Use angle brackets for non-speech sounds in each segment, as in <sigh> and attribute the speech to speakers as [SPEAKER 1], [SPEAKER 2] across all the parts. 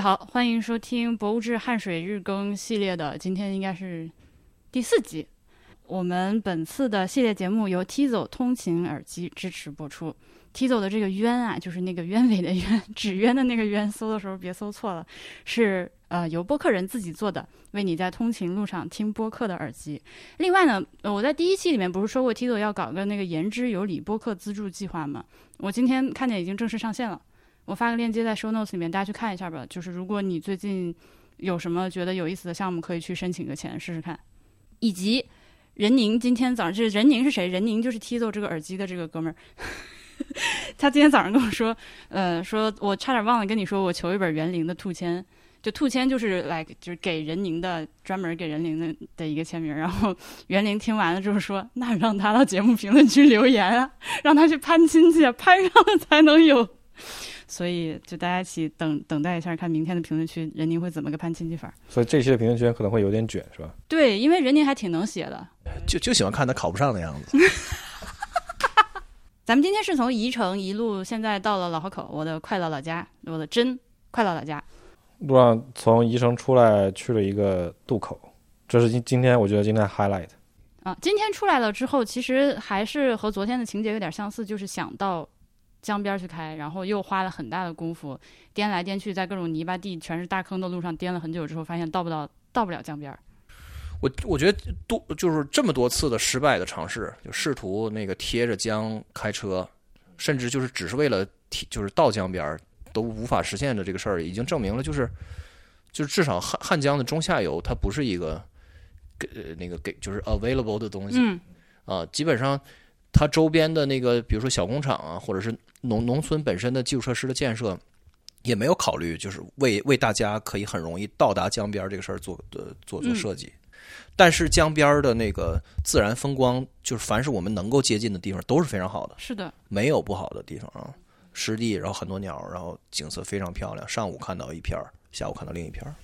[SPEAKER 1] 好，欢迎收听《博物志汗水日更》系列的，今天应该是第四集。我们本次的系列节目由 Tizo 通勤耳机支持播出。Tizo 的这个鸢啊，就是那个鸢尾的鸢，纸鸢的那个鸢，搜的时候别搜错了，是呃由播客人自己做的，为你在通勤路上听播客的耳机。另外呢，我在第一期里面不是说过 Tizo 要搞个那个言之有理播客资助计划吗？我今天看见已经正式上线了。我发个链接在 show notes 里面，大家去看一下吧。就是如果你最近有什么觉得有意思的项目，可以去申请个钱试试看。以及任宁今天早上，这任宁是谁？任宁就是 Tizo 这个耳机的这个哥们儿。<laughs> 他今天早上跟我说，呃，说我差点忘了跟你说，我求一本园林的兔签。就兔签就是来就是给任宁的专门给任宁的的一个签名。然后园林听完了之后说，那让他到节目评论区留言啊，让他去攀亲戚，攀上了才能有。<laughs> 所以就大家一起等等待一下，看明天的评论区任宁会怎么个攀亲戚法。
[SPEAKER 2] 所以这期的评论区可能会有点卷，是吧？
[SPEAKER 1] 对，因为任宁还挺能写的。<laughs>
[SPEAKER 3] 就就喜欢看他考不上的样子。<laughs>
[SPEAKER 1] 咱们今天是从宜城一路，现在到了老河口，我的快乐老家，我的真快乐老家。
[SPEAKER 2] 路上从宜城出来去了一个渡口，这是今今天我觉得今天 highlight。
[SPEAKER 1] 啊，今天出来了之后，其实还是和昨天的情节有点相似，就是想到江边去开，然后又花了很大的功夫颠来颠去，在各种泥巴地全是大坑的路上颠了很久之后，发现到不到到不了江边。
[SPEAKER 3] 我我觉得多就是这么多次的失败的尝试，就试图那个贴着江开车，甚至就是只是为了贴就是到江边都无法实现的这个事儿，已经证明了就是就是至少汉汉江的中下游它不是一个给呃那个给就是 available 的东西。
[SPEAKER 1] 嗯
[SPEAKER 3] 啊，基本上它周边的那个，比如说小工厂啊，或者是农农村本身的基础设施的建设，也没有考虑就是为为大家可以很容易到达江边这个事儿做呃做做设计。但是江边的那个自然风光，就是凡是我们能够接近的地方，都是非常好的，
[SPEAKER 1] 是的，
[SPEAKER 3] 没有不好的地方啊。湿地，然后很多鸟，然后景色非常漂亮。上午看到一片儿，下午看到另一片儿。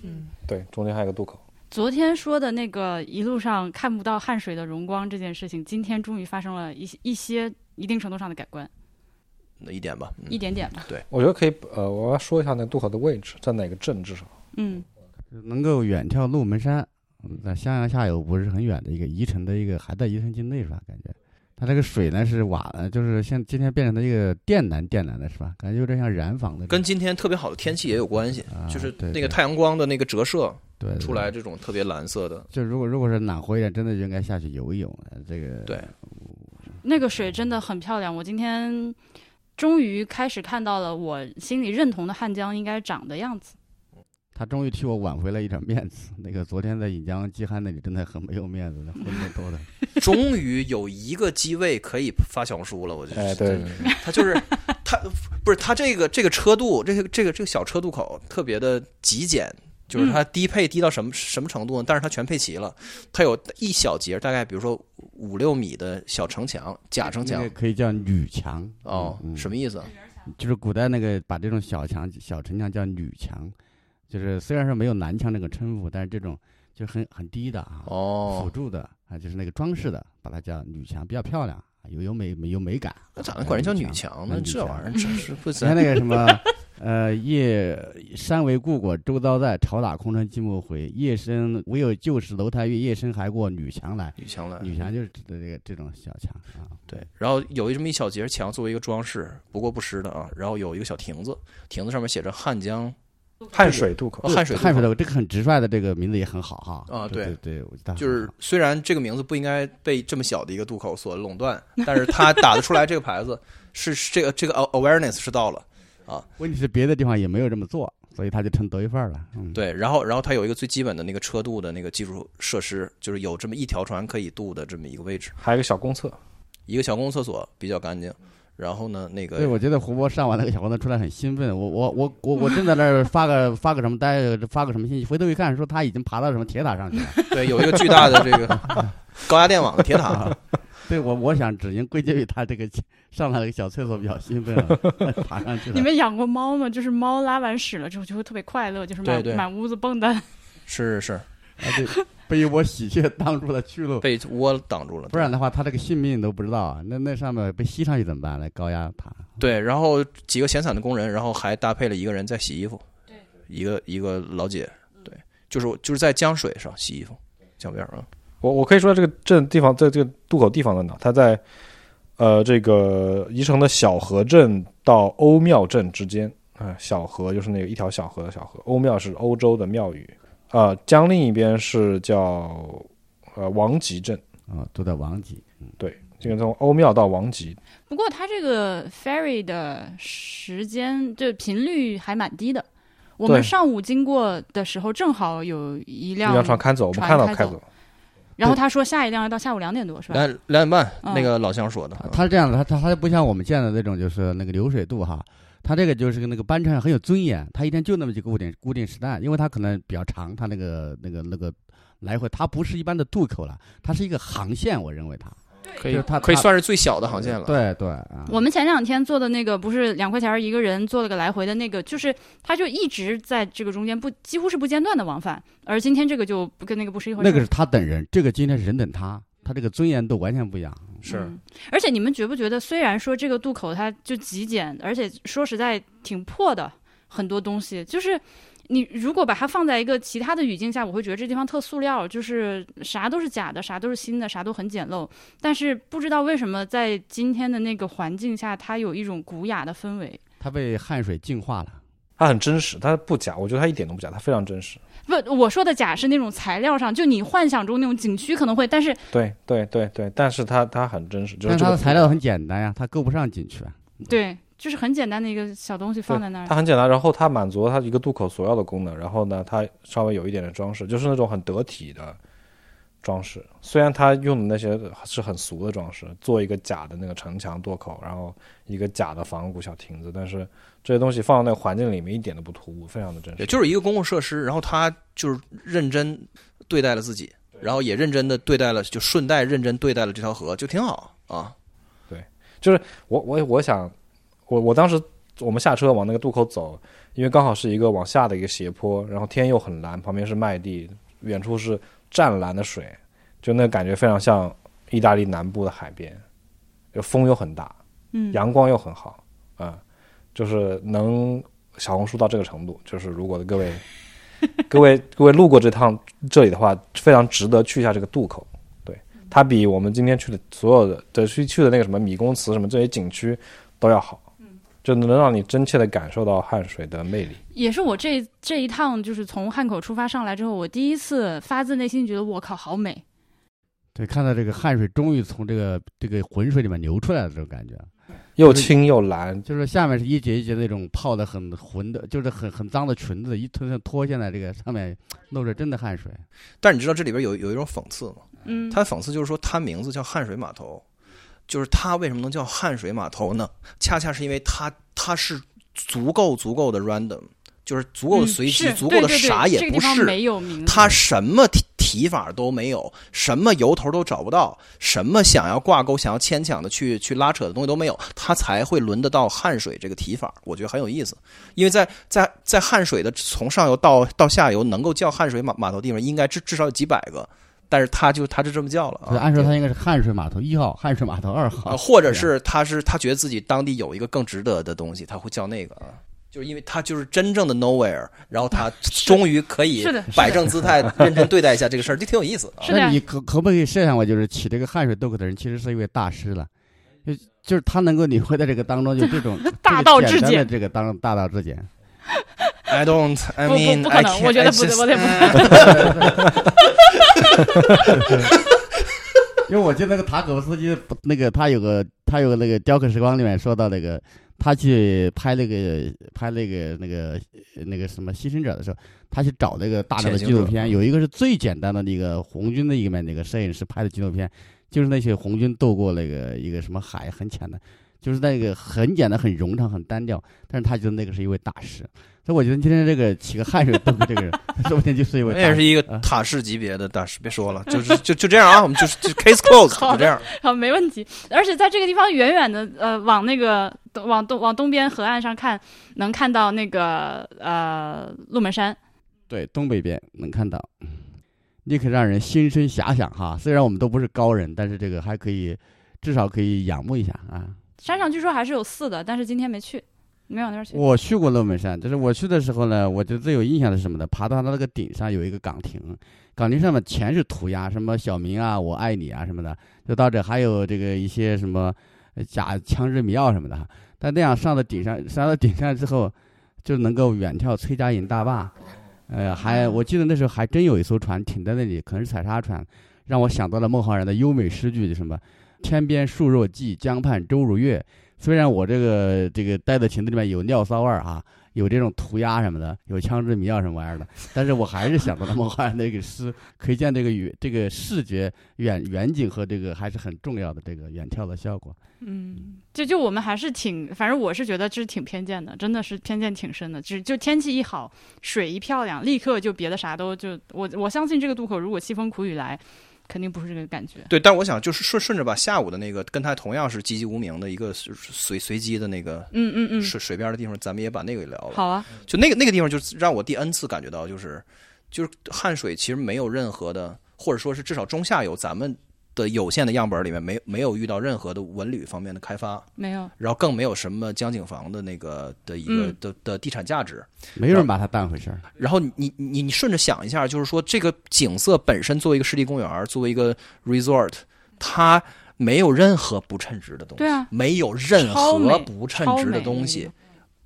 [SPEAKER 2] 对，中间还有个渡口。
[SPEAKER 1] 昨天说的那个一路上看不到汗水的荣光这件事情，今天终于发生了一些一些一定程度上的改观，
[SPEAKER 3] 那一点吧，嗯。
[SPEAKER 1] 一点点吧。对。
[SPEAKER 2] 我觉得可以，呃，我要说一下那渡口的位置在哪个镇，至少。
[SPEAKER 1] 嗯，
[SPEAKER 4] 能够远眺鹿门山，嗯在襄阳下游不是很远的一个宜城的一个还在宜城境内是吧？感觉？它这个水呢是瓦的，就是现今天变成了一个靛蓝靛蓝的是吧？感觉有点像染坊的，
[SPEAKER 3] 跟今天特别好的天气也有关系，
[SPEAKER 4] 啊
[SPEAKER 3] 就是那个太阳光的那个折射
[SPEAKER 4] 对对
[SPEAKER 3] 出来这种特别蓝色的。
[SPEAKER 4] 就如果如果是暖和一点，真的就应该下去游一泳。呃这个
[SPEAKER 3] 对，
[SPEAKER 1] 那个水真的很漂亮。我今天终于开始看到了我心里认同的汉江应该长的样子。
[SPEAKER 4] 他终于替我挽回了一点面子。那个昨天在引江基汉那里真的很没有面子，那混的多的。<laughs>
[SPEAKER 3] 终于有一个机位可以发小红书了，我觉得。
[SPEAKER 2] 哎，对，
[SPEAKER 3] 他就是他不是他这个这个车渡，这个这个这个小车渡口特别的极简，就是它低配低到什么什么程度呢？但是它全配齐了，它有一小节，大概比如说五六米的小城墙，假城墙。
[SPEAKER 4] 可以叫女墙
[SPEAKER 3] 哦，
[SPEAKER 4] 嗯
[SPEAKER 3] 什么意思？
[SPEAKER 4] 就是古代那个把这种小墙、小城墙叫女墙，就是虽然说没有南墙那个称呼，但是这种就很很低的啊，哦辅
[SPEAKER 3] 哦，
[SPEAKER 4] 助的啊，就是那个装饰的，把它叫女墙，比较漂亮，有有美有美感。
[SPEAKER 3] 那咋能管人叫女强呢？这玩意儿真是不 <laughs>
[SPEAKER 4] 你看那个什么，呃，夜山为故国，周遭在，潮打空城寂寞回。夜深唯有旧时楼台月，夜深还过女墙来。
[SPEAKER 3] 女墙来。
[SPEAKER 4] 女墙就是指的这个这种小墙啊。
[SPEAKER 3] 对，然后有一这么一小节墙作为一个装饰，不过不失的啊。然后有一个小亭子，亭子上面写着汉江
[SPEAKER 2] 汉水渡口
[SPEAKER 3] 哦，汉水渡口
[SPEAKER 4] 汉水的这个很直率的这个名字也很好哈。
[SPEAKER 3] 啊
[SPEAKER 4] 对
[SPEAKER 3] 对
[SPEAKER 4] 对，我觉得
[SPEAKER 3] 就是虽然这个名字不应该被这么小的一个渡口所垄断，但是他打得出来这个牌子，是是这个这个 awareness 是到了啊。
[SPEAKER 4] 问题是别的地方也没有这么做，所以他就成独一份儿了。嗯，
[SPEAKER 3] 对，然后然后它有一个最基本的那个车渡的那个基础设施，就是有这么一条船可以渡的这么一个位置，
[SPEAKER 2] 还有一个小公厕，
[SPEAKER 3] 一个小公共厕所比较干净。然后呢，那个对，
[SPEAKER 4] 我觉得胡波上完那个小黄灯出来很兴奋，我我我我我正在那儿发个发个什么呆发个什么信息，回头一看说他已经爬到什么铁塔上去了。
[SPEAKER 3] 对有一个巨大的这个 <laughs> 高压电网的铁塔，<laughs>
[SPEAKER 4] 对我我想只能归结于他这个上来了个小厕所比较兴奋了，<laughs> 爬上去了。
[SPEAKER 1] 你们养过猫吗？就是猫拉完屎了之后就会特别快乐，就是满
[SPEAKER 3] 对对
[SPEAKER 1] 满屋子蹦跶。
[SPEAKER 3] 是是是
[SPEAKER 4] 啊，对，被我喜鹊挡住了去路，
[SPEAKER 3] 被窝挡住了，
[SPEAKER 4] 不然的话他这个性命都不知道啊。那那上面被吸上去怎么办？那高压塔。
[SPEAKER 3] 对，然后几个闲散的工人，然后还搭配了一个人在洗衣服，一个一个老姐，对，就是就是在江水上洗衣服，江边儿啊，
[SPEAKER 2] 我我可以说这个镇地方在这个渡口地方在哪？它在呃这个宜城的小河镇到欧庙镇之间啊、小河就是那个一条小河的小河，欧庙是欧洲的庙宇啊、江另一边是叫呃王集镇，
[SPEAKER 4] 啊，都在王集。
[SPEAKER 2] 对，这个从欧庙到王集，
[SPEAKER 1] 不过它这个 ferry 的时间就频率还蛮低的。我们上午经过的时候，正好有一
[SPEAKER 2] 一
[SPEAKER 1] 辆，
[SPEAKER 2] 辆船开走，我们看到开走，
[SPEAKER 1] 然后他说下一辆要到下午两点多，是吧？
[SPEAKER 3] 两两点半，
[SPEAKER 1] 嗯
[SPEAKER 3] 那个老乡说的，
[SPEAKER 4] 他是这样的，他他他不像我们见的那种，就是那个流水渡哈，它这个就是个那个班车很有尊严，他一天就那么几个固定固定时段，因为他可能比较长，他那个那个那个来回，他不是一般的渡口了，他是一个航线，我认为它
[SPEAKER 3] 可以
[SPEAKER 4] 就是它
[SPEAKER 3] 可以算是最小的航线了。
[SPEAKER 4] 对对啊，
[SPEAKER 1] 我们前两天坐的那个不是两块钱儿一个人坐了个来回的那个，就是它就一直在这个中间不几乎是不间断的往返，而今天这个就不跟那个不是一回事。
[SPEAKER 4] 那个是他等人，这个今天是人等他，他这个尊严度完全不一样。
[SPEAKER 3] 是
[SPEAKER 1] 嗯而且你们觉不觉得，虽然说这个渡口它就极简，而且说实在挺破的，很多东西就是。你如果把它放在一个其他的语境下，我会觉得这地方特塑料，就是啥都是假的，啥都是新的，啥都很简陋。但是不知道为什么在今天的那个环境下，它有一种古雅的氛围。
[SPEAKER 4] 它被汗水净化了，
[SPEAKER 2] 它很真实，它不假，我觉得它一点都不假，它非常真实。
[SPEAKER 1] 不，我说的假是那种材料上，就你幻想中那种景区可能会，但是
[SPEAKER 2] 对对对对，但是它它很真实，就是
[SPEAKER 4] 它
[SPEAKER 2] 这个
[SPEAKER 4] 的材料很简单呀，它够不上景区啊。
[SPEAKER 1] 对，就是很简单的一个小东西放在那儿
[SPEAKER 2] 它。很简单，然后它满足了它一个渡口所要的功能，然后呢，它稍微有一点的装饰，就是那种很得体的装饰。虽然他用的那些是很俗的装饰，做一个假的那个城墙垛口，然后一个假的仿古小亭子，但是这些东西放到那个环境里面一点都不突兀，非常的真实。
[SPEAKER 3] 也就是一个公共设施，然后他就是认真对待了自己，然后也认真的对待了，就顺带认真对待了这条河，就挺好啊。
[SPEAKER 2] 对，就是我我我想，我我当时我们下车往那个渡口走，因为刚好是一个往下的一个斜坡，然后天又很蓝，旁边是麦地，远处是湛蓝的水，就那感觉非常像意大利南部的海边，就风又很大，
[SPEAKER 1] 嗯，
[SPEAKER 2] 阳光又很好啊、就是能小红书到这个程度，就是如果各位 <laughs> 各位各位路过这趟这里的话，非常值得去一下这个渡口。对，它比我们今天去的所有的的去去的那个什么米宫祠什么这些景区都要好，就能让你真切的感受到汉水的魅力。
[SPEAKER 1] 也是我这这一趟就是从汉口出发上来之后，我第一次发自内心觉得我靠好美。
[SPEAKER 4] 对，看到这个汗水终于从这个这个浑水里面流出来的这种感觉，
[SPEAKER 2] 又清又蓝，
[SPEAKER 4] 就是下面是一节一节那种泡的很浑的，就是很很脏的裙子，一脱脱下来，这个上面露着真的汗水。
[SPEAKER 3] 但是你知道这里边有有一种讽刺吗？
[SPEAKER 1] 嗯，
[SPEAKER 3] 它讽刺就是说，它名字叫汉水码头，就是它为什么能叫汉水码头呢？恰恰是因为它它是足够足够的 random，就是足够的
[SPEAKER 1] 嗯
[SPEAKER 3] 随机，
[SPEAKER 1] 是
[SPEAKER 3] 足够的啥也不是。
[SPEAKER 1] 没有名字，
[SPEAKER 3] 它什么提提法都没有，什么由头都找不到，什么想要挂钩、想要牵强的去去拉扯的东西都没有，它才会轮得到汉水这个提法。我觉得很有意思，因为在在在汉水的从上游到到下游能够叫汉水码码头地方，应该至至少有几百个，但是他就他就这么叫了啊。
[SPEAKER 4] 按说他应该是汉水码头一号、汉水码头二号。
[SPEAKER 3] 啊，，或者是他是他觉得自己当地有一个更值得的东西，他会叫那个啊，就是因为他就是真正的 nowhere，然后他终于可以 <laughs> 摆正姿态，认真对待一下这个事儿，这挺有意思。
[SPEAKER 1] 的。
[SPEAKER 4] 那你可可不可以设想过，就是起这个汗水渡口的人其实是一位大师了，就就是他能够领会在这个当中，就这种 <laughs>
[SPEAKER 1] 大道至
[SPEAKER 4] 简的这个当大道至简。
[SPEAKER 3] I don't, I <laughs> mean,
[SPEAKER 1] 不不可
[SPEAKER 3] I
[SPEAKER 1] 能
[SPEAKER 3] ，can't,
[SPEAKER 1] 我觉得不对
[SPEAKER 3] ，just-
[SPEAKER 1] 我得不对。<laughs>
[SPEAKER 4] 因为我记得那个塔可夫斯基，那个他有个他有个那个雕刻时光里面说到那个他去拍那个拍那个那个那个什么牺牲者的时候，他去找那个大量的纪录片，有一个是最简单的那个红军的一个那个摄影师拍的纪录片，就是那些红军渡过那个一个什么海很浅的，就是那个很简单、很冗长、很单调，但是他觉得那个是一位大师，所以我觉得今天这个起个汗水渡过这个人，<laughs> 说不定就是一位。
[SPEAKER 3] 那也是一个
[SPEAKER 4] 啊
[SPEAKER 3] 塔式级别的大师，别说了，就是就就这样啊，我们就是就 case close，
[SPEAKER 1] 好
[SPEAKER 3] 就这样。<laughs>
[SPEAKER 1] 好，没问题。而且在这个地方远远的，呃，往那个东往东往东边河岸上看，能看到那个呃鹿门山。
[SPEAKER 4] 对，东北边能看到，你可让人心生遐想哈。虽然我们都不是高人，但是这个还可以，至少可以仰慕一下啊。
[SPEAKER 1] 山上据说还是有寺的，但是今天没去。没有那儿去。
[SPEAKER 4] 我去过乐门山，就是我去的时候呢，我觉得最有印象的是什么呢？爬到它那个顶上有一个岗亭，岗亭上面全是涂鸦，什么小明啊、我爱你啊什么的，就到这还有这个一些什么呃假枪支迷药什么的。但那样上到顶上，上到顶上之后，就能够远眺崔家营大坝。呃，还我记得那时候还真有一艘船停在那里，可能是采砂船，让我想到了孟浩然的优美诗句，就什么“天边树若荠，江畔舟如月”。虽然我这个这个待的亭子里面有尿骚味儿啊，有这种涂鸦什么的，有枪支迷药什么玩意儿的，但是我还是想到了孟浩然那个诗，<laughs> 可以见这个远这个视觉远远景和这个还是很重要的这个远眺的效果。
[SPEAKER 1] 嗯，就就我们还是挺，反正我是觉得这是挺偏见的，真的是偏见挺深的。就就天气一好，水一漂亮，立刻就别的啥都就我我相信这个渡口如果凄风苦雨来，肯定不是这个感觉。
[SPEAKER 3] 对，但我想就是顺顺着把下午的那个跟他同样是籍籍无名的一个随随机的那个
[SPEAKER 1] 嗯嗯嗯，
[SPEAKER 3] 水水边的地方，咱们也把那个给聊了。
[SPEAKER 1] 好啊，
[SPEAKER 3] 就那个那个地方，就让我第 N 次感觉到，就是就是汉水其实没有任何的，或者说是至少中下游咱们的有限的样本里面没没有遇到任何的文旅方面的开发，
[SPEAKER 1] 没有，
[SPEAKER 3] 然后更没有什么江景房的那个的一个
[SPEAKER 1] 嗯
[SPEAKER 3] 的的地产价值。
[SPEAKER 4] 没有人把它当回事儿。
[SPEAKER 3] 然后你你你你顺着想一下，就是说这个景色本身作为一个湿地公园，作为一个 resort，它没有任何不称职的东西，
[SPEAKER 1] 对啊
[SPEAKER 3] 没有任何不称职的东西，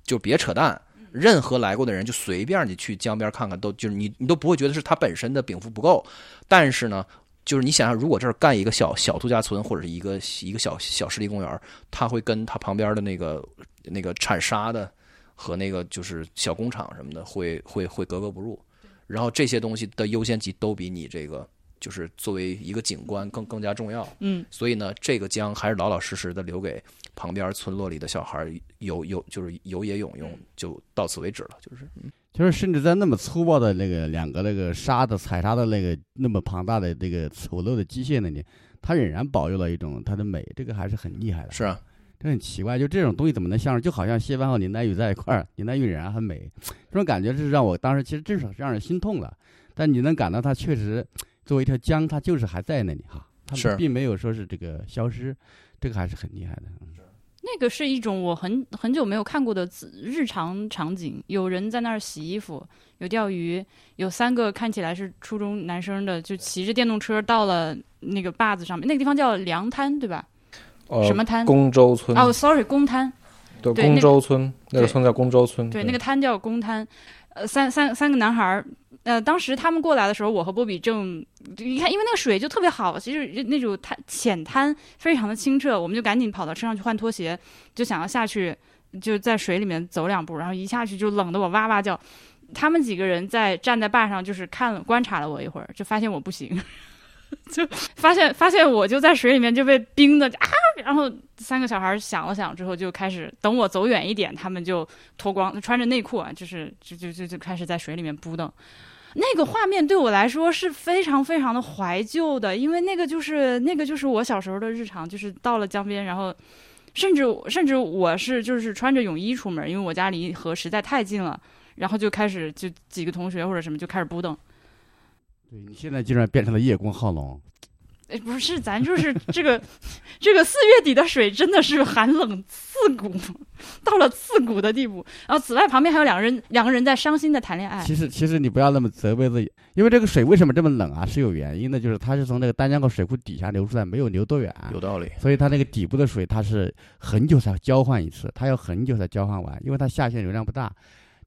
[SPEAKER 3] 就别扯淡。任何来过的人，就随便你去江边看看，都就是你你都不会觉得是它本身的禀赋不够。但是呢，就是你想想，如果这儿干一个小小度假村或者是一个一个小小湿地公园，它会跟它旁边的那个那个产沙的和那个就是小工厂什么的会会会格格不入。然后这些东西的优先级都比你这个就是作为一个景观更更加重要。
[SPEAKER 1] 嗯，
[SPEAKER 3] 所以呢，这个江还是老老实实的留给旁边村落里的小孩儿有有就是有野泳用，就到此为止了。就是
[SPEAKER 4] 就是甚至在那么粗暴的那个两个那个沙的采沙的那个那么庞大的这个丑陋的机械那里，它仍然保留了一种它的美，这个还是很厉害的。
[SPEAKER 3] 是啊，
[SPEAKER 4] 这很奇怪，就这种东西怎么能像是？就好像谢帆和林黛玉在一块儿，林黛玉仍然很美，这种感觉是让我当时其实至少是让人心痛的。但你能感到它确实作为一条江，它就是还在那里哈，它
[SPEAKER 3] 是
[SPEAKER 4] 并没有说是这个消失，这个还是很厉害的。嗯
[SPEAKER 1] 那个是一种我很很久没有看过的日常场景，有人在那儿洗衣服，有钓鱼，有三个看起来是初中男生的，就骑着电动车到了那个坝子上面，那个地方叫凉滩，对吧？
[SPEAKER 2] 呃
[SPEAKER 1] 什么滩？
[SPEAKER 2] 公州村
[SPEAKER 1] 哦，sorry，公滩。
[SPEAKER 2] 对，公
[SPEAKER 1] 对那
[SPEAKER 2] 州村那个村叫公州村，
[SPEAKER 1] 对，那个滩叫公滩，呃，三三三个男孩儿，呃，当时他们过来的时候，我和波比正，你看，因为那个水就特别好，其实那种滩浅滩非常的清澈，我们就赶紧跑到车上去换拖鞋，就想要下去，就在水里面走两步，然后一下去就冷得我哇哇叫。他们几个人在站在坝上，就是看观察了我一会儿，就发现我不行，就发现发现我就在水里面就被冰的啊，然后三个小孩想了想之后，就开始等我走远一点，他们就脱光，穿着内裤啊，就是就就就就开始在水里面扑腾。那个画面对我来说是非常非常的怀旧的，因为那个就是那个就是我小时候的日常，就是到了江边，然后甚至甚至我是就是穿着泳衣出门，因为我家离河实在太近了，然后就开始就几个同学或者什么就开始扑腾。
[SPEAKER 4] 对你现在竟然变成了叶公好龙，
[SPEAKER 1] 哎，不是，咱就是这个，这个四月底的水真的是寒冷刺骨，到了刺骨的地步。然后，此外旁边还有两个人，两个人在伤心的谈恋爱。
[SPEAKER 4] 其实其实你不要那么责备自己，因为这个水为什么这么冷啊？是有原因的，就是它是从那个丹江口水库底下流出来，没有流多远，
[SPEAKER 3] 有道理。
[SPEAKER 4] 所以它那个底部的水它是很久才交换一次，它要很久才交换完，因为它下线流量不大，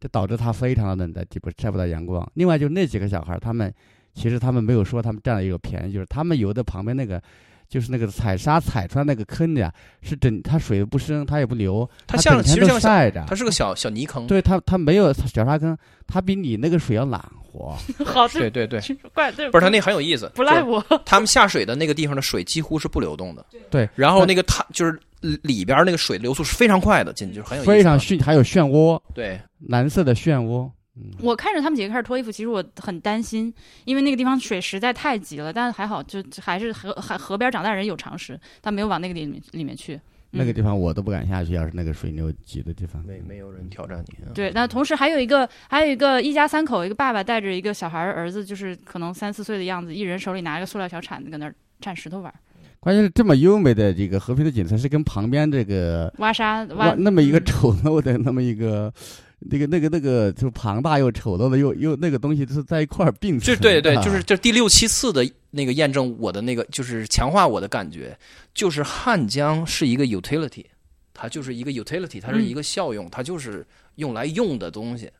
[SPEAKER 4] 这导致它非常的冷，在底部晒不到阳光。另外就那几个小孩儿，他们其实他们没有说他们占了一个便宜，就是他们游的旁边那个。就是那个采沙采出来那个坑呀，是整它水不深，它也不流，
[SPEAKER 3] 它像其实像
[SPEAKER 4] 晒着，
[SPEAKER 3] 它是个小小泥坑。
[SPEAKER 4] 对它它没有小沙坑，它比你那个水要暖和。<laughs>
[SPEAKER 1] 好，
[SPEAKER 3] 对对 <laughs> 对，
[SPEAKER 1] 怪对，
[SPEAKER 3] 不是它那很有意思，
[SPEAKER 1] 不赖我。
[SPEAKER 3] 他们下水的那个地方的水几乎是不流动的。
[SPEAKER 4] 对，
[SPEAKER 3] 然后那个它就是里边那个水流速是非常快的，进去就是很有意思
[SPEAKER 4] 非常漩，还有漩涡，
[SPEAKER 3] 对。
[SPEAKER 4] 蓝色的漩涡。嗯，
[SPEAKER 1] 我看着他们几个开始脱衣服，其实我很担心，因为那个地方水实在太急了。但还好，就还是河还河边长大人有常识，他没有往那个里面里面去。
[SPEAKER 4] 那个地方我都不敢下去，要是那个水流急的地方。
[SPEAKER 3] 没没有人挑战你。啊
[SPEAKER 1] 对，那同时还有一个，还有一个一家三口，一个爸爸带着一个小孩儿儿子，就是可能三四岁的样子，一人手里拿一个塑料小铲子，搁那儿铲石头玩儿。
[SPEAKER 4] 关键是这么优美的这个和平的景色，是跟旁边这个
[SPEAKER 1] 挖沙挖
[SPEAKER 4] 那么一个
[SPEAKER 1] 嗯
[SPEAKER 4] 丑陋的那么一个。那个、那个、那个，就庞大又丑陋的，又又那个东西是在一块儿并存
[SPEAKER 3] 对对，
[SPEAKER 4] 啊
[SPEAKER 3] 就是这第六七次的那个验证我的那个，就是强化我的感觉，就是汉江是一个 utility，它就是一个 utility，它是一个效用，它就是用来用的东西，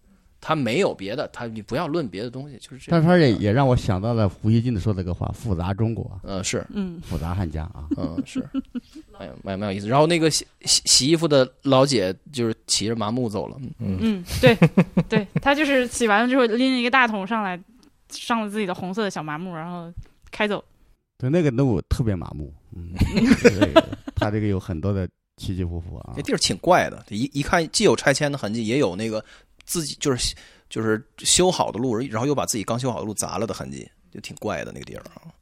[SPEAKER 3] 它没有别的，他你不要论别的东西，就是这样。
[SPEAKER 4] 但是他也也让我想到了胡锡进的说这个话：复杂中国，
[SPEAKER 3] 呃是，
[SPEAKER 1] 嗯
[SPEAKER 4] 复杂汉家啊。
[SPEAKER 3] 嗯是，哎呀蛮蛮有意思。然后那个洗洗洗衣服的老姐就是骑着麻木走了，嗯
[SPEAKER 1] 嗯，对对，他就是洗完了之后拎了一个大桶上来，上了自己的红色的小麻木，然后开走。
[SPEAKER 4] 对，那个路特别麻木，嗯，<laughs> 这个它这个有很多的起起伏伏啊
[SPEAKER 3] 这。地儿挺怪的，一一看既有拆迁的痕迹，也有那个自己就是就是修好的路，然后又把自己刚修好的路砸了的痕迹，就挺怪的那个地儿啊。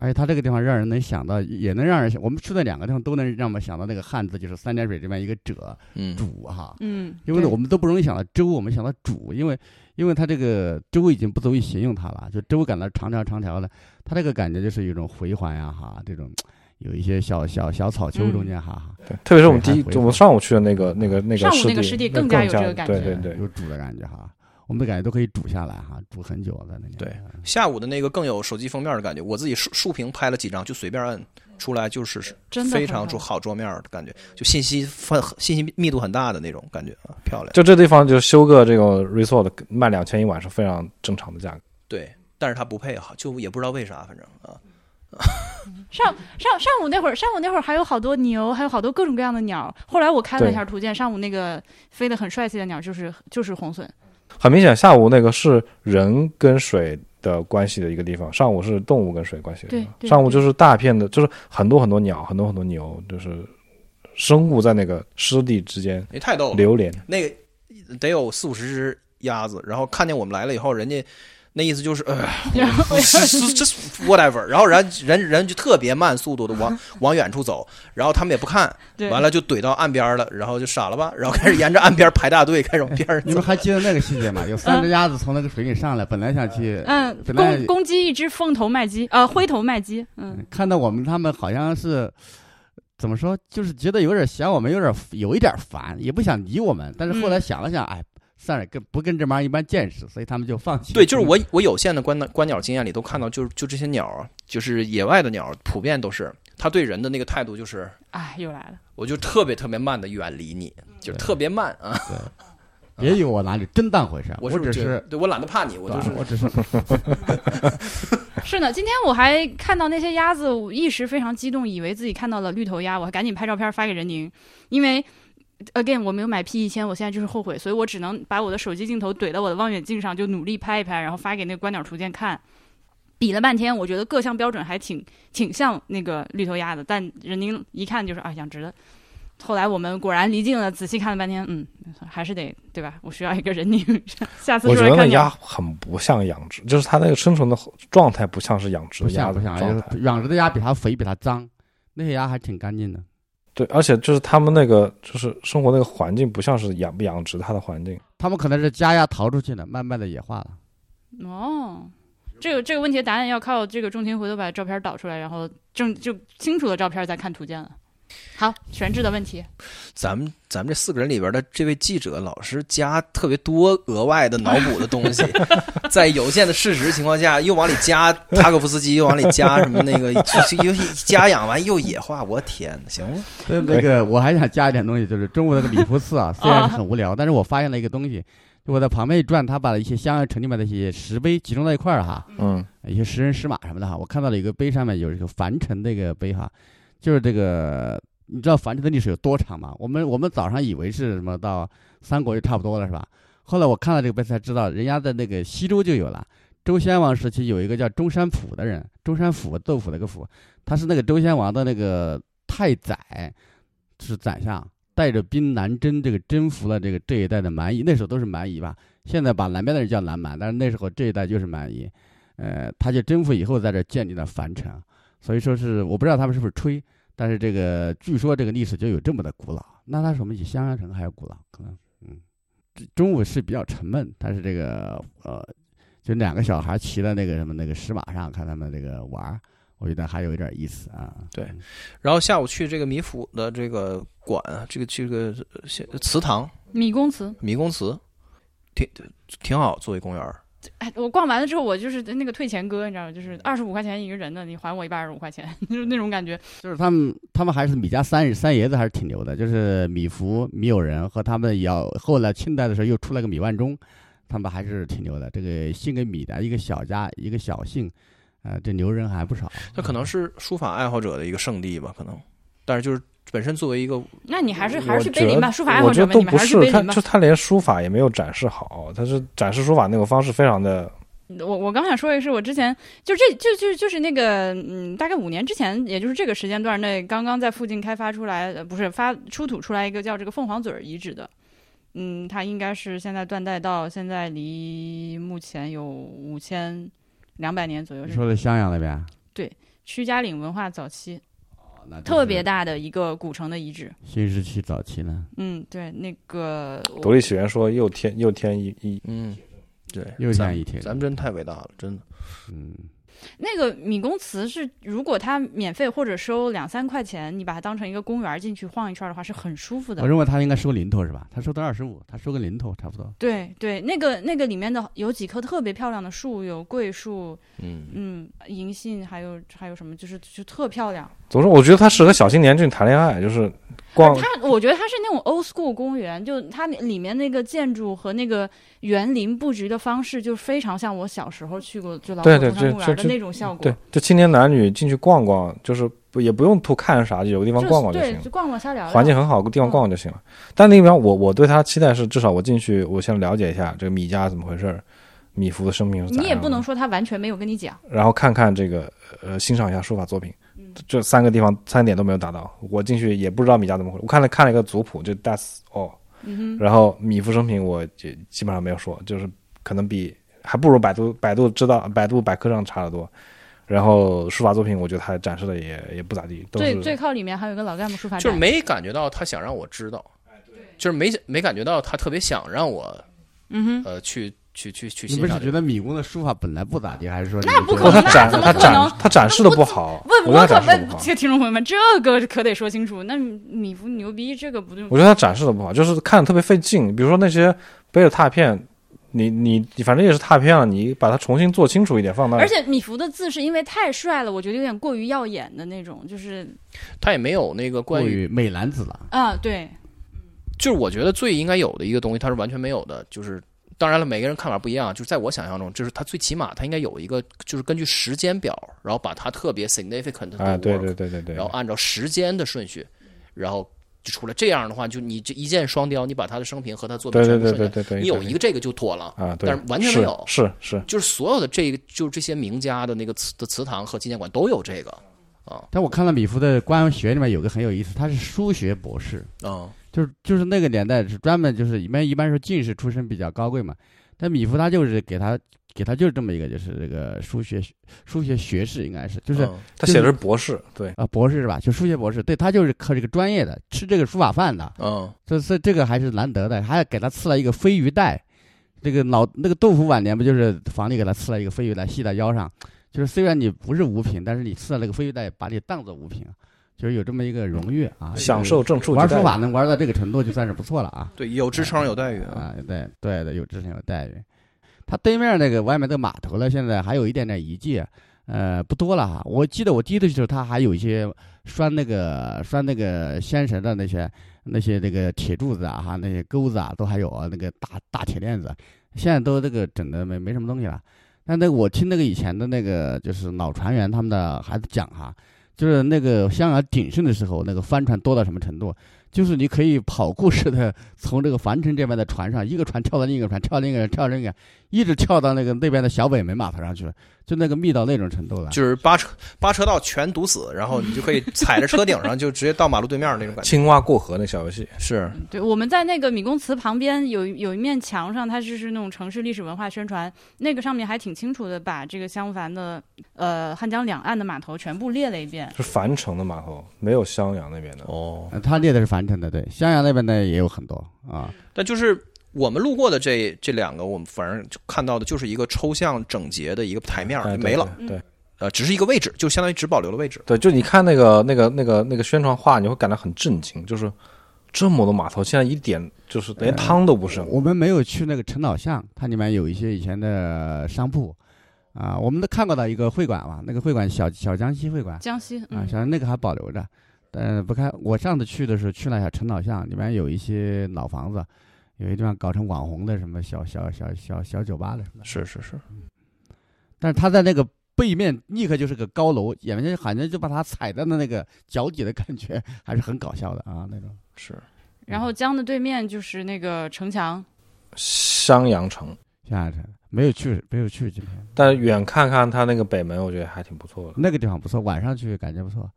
[SPEAKER 4] 而且它这个地方让人能想到，也能让人想，我们去的两个地方都能让我们想到那个汉字，就是三点水这边一个者
[SPEAKER 3] 嗯，
[SPEAKER 4] 主哈。
[SPEAKER 1] 嗯，
[SPEAKER 4] 因为呢，我们都不容易想到周，我们想到主，因为因为它这个周已经不足以形容它了，就周感到长条长条的，它这个感觉就是一种回环呀哈，这种有一些小小小草丘中间哈哈，
[SPEAKER 2] 对，特别是我们第一我们上午去的那个那个那个
[SPEAKER 1] 上午
[SPEAKER 2] 湿地，
[SPEAKER 1] 那个湿地更加有这个感觉
[SPEAKER 2] 对对对，
[SPEAKER 4] 有煮的感觉哈，我们的感觉都可以煮下来哈，煮很久在那里。
[SPEAKER 3] 对下午的那个更有手机封面的感觉，我自己竖竖屏拍了几张，就随便摁出来，就是非常
[SPEAKER 1] 很
[SPEAKER 3] 桌好桌面的感觉，就信息分信息密度很大的那种感觉啊，漂亮。
[SPEAKER 2] 就这地方就修个这个 resort 卖两千一晚是非常正常的价格。
[SPEAKER 3] 对，但是它不配好，就也不知道为啥，反正啊，<laughs>
[SPEAKER 1] 上上上午那会儿，上午那会儿还有好多牛，还有好多各种各样的鸟。后来我看了一下图鉴，上午那个飞得很帅气的鸟就是就是红隼。
[SPEAKER 2] 很明显，下午那个是人跟水的关系的一个地方，上午是动物跟水关系的地方。
[SPEAKER 1] 对对
[SPEAKER 2] 上午就是大片的，就是很多很多鸟，很多很多牛，就是生物在那个湿地之间
[SPEAKER 3] 你太逗了。
[SPEAKER 2] 流连。
[SPEAKER 3] 那个得有四五十只鸭子，然后看见我们来了以后，人家那意思就是，呃，<laughs>
[SPEAKER 1] 然后
[SPEAKER 3] 是是这 whatever，然后人人人就特别慢速度的往 <laughs> 往远处走，然后他们也不看，
[SPEAKER 1] 对，
[SPEAKER 3] 完了就怼到岸边了，然后就傻了吧，然后开始沿着岸边排大队，开始往边上走
[SPEAKER 4] 你们。还记得那个细节吗？有三只鸭子从那个水里上来，本来想去，
[SPEAKER 1] 嗯，
[SPEAKER 4] 本来
[SPEAKER 1] 攻攻击一只凤头麦鸡，呃，灰头麦鸡，嗯，
[SPEAKER 4] 看到我们他们好像是怎么说，就是觉得有点嫌我们有点有一点烦，也不想理我们。但是后来想了想，哎，算了，跟不跟这帮人一般见识，所以他们就放弃。
[SPEAKER 3] 对，就是我我有限的观观鸟经验里都看到，就是就这些鸟啊，就是野外的鸟，普遍都是它对人的那个态度就是，
[SPEAKER 1] 哎，又来了，
[SPEAKER 3] 我就特别特别慢的远离你，就是特别慢啊。
[SPEAKER 4] 别以为我哪里真当回事，<laughs> 我只
[SPEAKER 3] 是，对我懒得怕你，我就是
[SPEAKER 4] 我只是 <laughs> <laughs>
[SPEAKER 1] 是呢，今天我还看到那些鸭子，我一时非常激动，以为自己看到了绿头鸭，我还赶紧拍照片发给任宁，因为 again 我没有买 P 一千，我现在就是后悔，所以我只能把我的手机镜头怼到我的望远镜上，就努力拍一拍，然后发给那个观鸟图鉴看。比了半天，我觉得各项标准还挺挺像那个绿头鸭的，但人宁一看就是啊养殖的。后来我们果然离近了，仔细看了半天，嗯，还是得对吧？我需要一个人宁，下次 <laughs>
[SPEAKER 2] 我觉得那鸭很不像养殖，就是它那个生存的状态不像是养殖
[SPEAKER 4] 不
[SPEAKER 2] 的鸭
[SPEAKER 4] 像不像，
[SPEAKER 2] 子的状态。
[SPEAKER 4] 就是养殖的鸭比它肥，比它脏，那些鸭还挺干净的。
[SPEAKER 2] 对，而且就是他们那个就是生活那个环境不像是养不养殖它的环境。
[SPEAKER 4] 他们可能是家鸭逃出去了，慢慢的野化了。
[SPEAKER 1] 哦，这个这个问题的答案要靠这个钟庭回头把照片导出来，然后正就清楚的照片再看图鉴了。好，悬置的问题，
[SPEAKER 3] 咱们咱们这四个人里边的这位记者老是加特别多额外的脑补的东西，<laughs> 在有限的事实情况下，又往里加塔可夫斯基，又往里加什么那个，<laughs> 就是又家养完又野化，我天，行吗？
[SPEAKER 4] 那个我还想加一点东西，就是中国那个礼佛寺啊，<laughs> 虽然是很无聊，但是我发现了一个东西，就我在旁边一转，他把一些香港城里面的一些石碑集中在一块儿哈，
[SPEAKER 2] 嗯，
[SPEAKER 4] 一些石人石马什么的哈，我看到了一个碑上面有一个凡尘的一个碑哈，就是这个你知道樊城的历史有多长吗？我们我们早上以为是什么到三国就差不多了是吧？后来我看了这个碑才知道，人家在那个西周就有了。周宣王时期有一个叫中山府的人，中山府豆腐那个府，他是那个周宣王的那个太宰，是宰相，带着兵南征，这个征服了这个这一带的蛮夷，那时候都是蛮夷吧，现在把南边的人叫南蛮，但是那时候这一带就是蛮夷。呃，他就征服以后，在这建立了樊城，所以说是我不知道他们是不是吹，但是这个据说这个历史就有这么的古老。那它是我们比襄阳城还要古老，可能嗯，这中午是比较沉闷，但是这个呃，就两个小孩骑在那个什么那个石马上，看他们这个玩儿我觉得还有一点意思啊。
[SPEAKER 3] 对然后下午去这个米府的这个馆，这个这个呃祠堂
[SPEAKER 1] 米公祠。
[SPEAKER 3] 米公祠，挺挺好，作为公园儿。
[SPEAKER 1] 哎，我逛完了之后，我就是那个退钱哥，你知道吗？就是二十五块钱一个人的，你还我一百二十五块钱，<laughs> 就是那种感觉。
[SPEAKER 4] 就是他们，他们还是米家三三爷子还是挺牛的，就是米芾、米友仁和他们要后来清代的时候又出来个米万钟，他们还是挺牛的。这个姓个米的一个小家一个小姓，呃，这牛人还不少。
[SPEAKER 3] 它可能是书法爱好者的一个圣地吧，可能，但是就是本身作为一个
[SPEAKER 1] 那你还是还是去碑林吧，书法爱好者们，
[SPEAKER 2] 我觉得都
[SPEAKER 1] 你们还是
[SPEAKER 2] 不是他，
[SPEAKER 1] 去碑林吧
[SPEAKER 2] 就。他连书法也没有展示好，他是展示书法那个方式非常的
[SPEAKER 1] 我我刚想说的是，我之前就这就就就是那个嗯，大概五年之前，也就是这个时间段内，刚刚在附近开发出来，呃不是发出土出来一个叫这个凤凰嘴儿遗址的。嗯，它应该是现在断代到现在离目前有五千两百年左右，是
[SPEAKER 4] 你说的襄阳那边，对
[SPEAKER 1] 屈家岭文化早期
[SPEAKER 4] 哦那
[SPEAKER 1] 特别大的一个古城的遗址。
[SPEAKER 4] 新石器早期呢，
[SPEAKER 1] 嗯，对，那个
[SPEAKER 2] 独立起源说又添又添一一
[SPEAKER 3] 嗯，对，
[SPEAKER 4] 又
[SPEAKER 3] 咱
[SPEAKER 4] 添一天
[SPEAKER 3] 咱们真太伟大了，真的。
[SPEAKER 4] 嗯，
[SPEAKER 1] 那个米公祠是，如果它免费或者收两三块钱，你把它当成一个公园进去晃一圈儿的话，是很舒服的
[SPEAKER 4] 我。认为他应该收零头是吧？他收的二十五，他收个零头差不多。
[SPEAKER 1] 对对，那个那个里面的有几棵特别漂亮的树，有桂树，
[SPEAKER 3] 嗯，
[SPEAKER 1] 嗯，银杏，还有还有什么，就是就特漂亮。
[SPEAKER 2] 总之？我觉得它适合小青年去谈恋爱，就是逛
[SPEAKER 1] 它，我觉得它是那种 old school 公园，就它里面那个建筑和那个园林布局的方式，就非常像我小时候去过就老
[SPEAKER 2] 对对
[SPEAKER 1] 火头山公园的那种效果。
[SPEAKER 2] 对，就青年男女进去逛逛，就是不也不用图看啥，就有个地方逛逛就行，了
[SPEAKER 1] 对就。逛逛瞎聊聊。
[SPEAKER 2] 环境很好，个地方逛逛就行了。但那边我我对他期待是，至少我进去，我先了解一下这个米家怎么回事儿，米芾的生命是咋样的
[SPEAKER 1] 你也不能说他完全没有跟你讲。
[SPEAKER 2] 然后看看这个呃，欣赏一下书法作品。
[SPEAKER 1] 嗯
[SPEAKER 2] 这三个地方三点都没有达到，我进去也不知道米家怎么回事。我看了看了一个族谱，就 that's 哦，
[SPEAKER 1] 嗯哼，
[SPEAKER 2] 然后米芾生平我就基本上没有说，就是可能比还不如百度百度知道百度百科上差的多。然后书法作品，我觉得他展示的也也不咋地，对
[SPEAKER 1] 最最靠里面还有一个老干部书法展，
[SPEAKER 3] 就是没感觉到他想让我知道，就是没没感觉到他特别想让我
[SPEAKER 1] 嗯哼，
[SPEAKER 3] 呃去去去去欣赏
[SPEAKER 4] 你不是觉。得米宫的书法本来不咋地，还是说
[SPEAKER 1] 那不
[SPEAKER 2] 不
[SPEAKER 1] 可能
[SPEAKER 2] 他展他
[SPEAKER 1] 怎么可能？
[SPEAKER 2] 展他展示的不好，
[SPEAKER 1] 问
[SPEAKER 2] 我觉得他
[SPEAKER 1] 可问
[SPEAKER 2] 展示的不好。
[SPEAKER 1] 这个听众朋友们，这个可得说清楚。那米芾牛逼，这个不对。
[SPEAKER 2] 我觉得他展示的不好，就是看着特别费劲。比如说那些背着拓片，你你你反正也是拓片了，你把它重新做清楚一点，放到
[SPEAKER 1] 而且米芾的字是因为太帅了，我觉得有点过于耀眼的那种，就是
[SPEAKER 3] 他也没有那个关于，
[SPEAKER 4] 过于美男子了？
[SPEAKER 1] 啊，对，
[SPEAKER 3] 就是我觉得最应该有的一个东西，他是完全没有的。就是当然了，每个人看法不一样。就是在我想象中，就是他最起码他应该有一个，就是根据时间表，然后把它特别 significant 的
[SPEAKER 2] 啊，对
[SPEAKER 3] work
[SPEAKER 2] 对对对对
[SPEAKER 3] 然后，按照时间的顺序，然后就出来。这样的话，就你这一箭双雕，你把他的生平和他作品
[SPEAKER 2] 对对
[SPEAKER 3] 全部顺下来，
[SPEAKER 2] 对对对对，
[SPEAKER 3] 你有一个这个就妥了。
[SPEAKER 2] 啊，对，
[SPEAKER 3] 但是完全没有
[SPEAKER 2] 是是是，
[SPEAKER 3] 就是所有的这个，就是这些名家的那个祠的祠堂和纪念馆都有这个啊，
[SPEAKER 4] 但我看了米芾的官学里面有个很有意思，他是书学博士，
[SPEAKER 3] 嗯
[SPEAKER 4] 就是就是那个年代是专门就是一般一般说进士出身比较高贵嘛，但米芾他就是给他给他就是这么一个就是这个数学数学学士应该是就是
[SPEAKER 2] 他写的是博士，对啊，
[SPEAKER 4] 博士是吧？就数学博士，对他就是靠这个专业的吃这个书法饭的，
[SPEAKER 3] 嗯
[SPEAKER 4] 这这这个还是难得的，还给他赐了一个飞鱼袋。这个老那个杜甫晚年不就是房里给他赐了一个飞鱼袋系在腰上，就是虽然你不是五品，但是你赐了那个飞鱼袋，把你当做五品，就是有这么一个荣誉啊。
[SPEAKER 2] 享受正处
[SPEAKER 4] 玩书法能玩到这个程度，就算是不错了啊。
[SPEAKER 3] 对，有职称有待遇啊，
[SPEAKER 4] 啊，对对的，有职称有待遇。他对面那个外面的码头呢，现在还有一点点遗迹，呃，不多了哈。我记得我第一次去的时候，他还有一些拴那个拴那个仙绳的那些那些那个铁柱子啊，哈，那些钩子啊，都还有啊那个大大铁链子。现在都这个整的没没什么东西了。但那个我听那个以前的那个就是老船员他们的孩子讲哈，就是那个香港鼎盛的时候，那个帆船多到什么程度？就是你可以跑酷似的从这个樊城这边的船上，一个船跳到另一个船，跳另一个跳另一个，一直跳到那个那边的小北门码头上去，就那个密到那种程度了。
[SPEAKER 3] 就是八车八车道全堵死，然后你就可以踩着车顶上就直接到马路对面那种感觉。
[SPEAKER 2] 青蛙过河那小游戏，
[SPEAKER 3] 是，
[SPEAKER 1] 对，我们在那个米公祠旁边有有一面墙上，它就是那种城市历史文化宣传，那个上面还挺清楚的，把这个襄樊的呃汉江两岸的码头全部列了一遍。
[SPEAKER 2] 是樊城的码头，没有襄阳那边的。
[SPEAKER 3] 哦，
[SPEAKER 4] 呃他列的是樊城的，对，襄阳那边的也有很多啊。
[SPEAKER 3] 但就是我们路过的这这两个，我们反正就看到的就是一个抽象整洁的一个台面没了。
[SPEAKER 2] 对，对
[SPEAKER 3] 呃，只是一个位置，就相当于只保留了位置。
[SPEAKER 2] 对，就你看那个那个那个那个宣传画，你会感到很震惊，就是这么多码头，现在一点就是连汤都不剩。
[SPEAKER 4] 我们没有去那个陈老巷，它里面有一些以前的商铺，啊，我们都看过的一个会馆嘛，那个会馆小小江西会馆
[SPEAKER 1] 江西，
[SPEAKER 4] 啊，
[SPEAKER 1] 嗯，
[SPEAKER 4] 小那个还保留着，但不看。我上次去的时候去了一下陈老巷，里面有一些老房子，有一地方搞成网红的什么小小小小小酒吧的什么的，
[SPEAKER 3] 是是是，
[SPEAKER 4] 但是他在那个背面立刻就是个高楼，眼前好像就把他踩在了那个脚底的感觉，还是很搞笑的啊那种。
[SPEAKER 3] 是
[SPEAKER 1] 然后江的对面就是那个城墙，
[SPEAKER 2] 襄阳城，
[SPEAKER 4] 襄阳城没有去，没有去今天。
[SPEAKER 2] 但远看看它那个北门，我觉得还挺不错的。
[SPEAKER 4] 那个地方不错，晚上去感觉不错。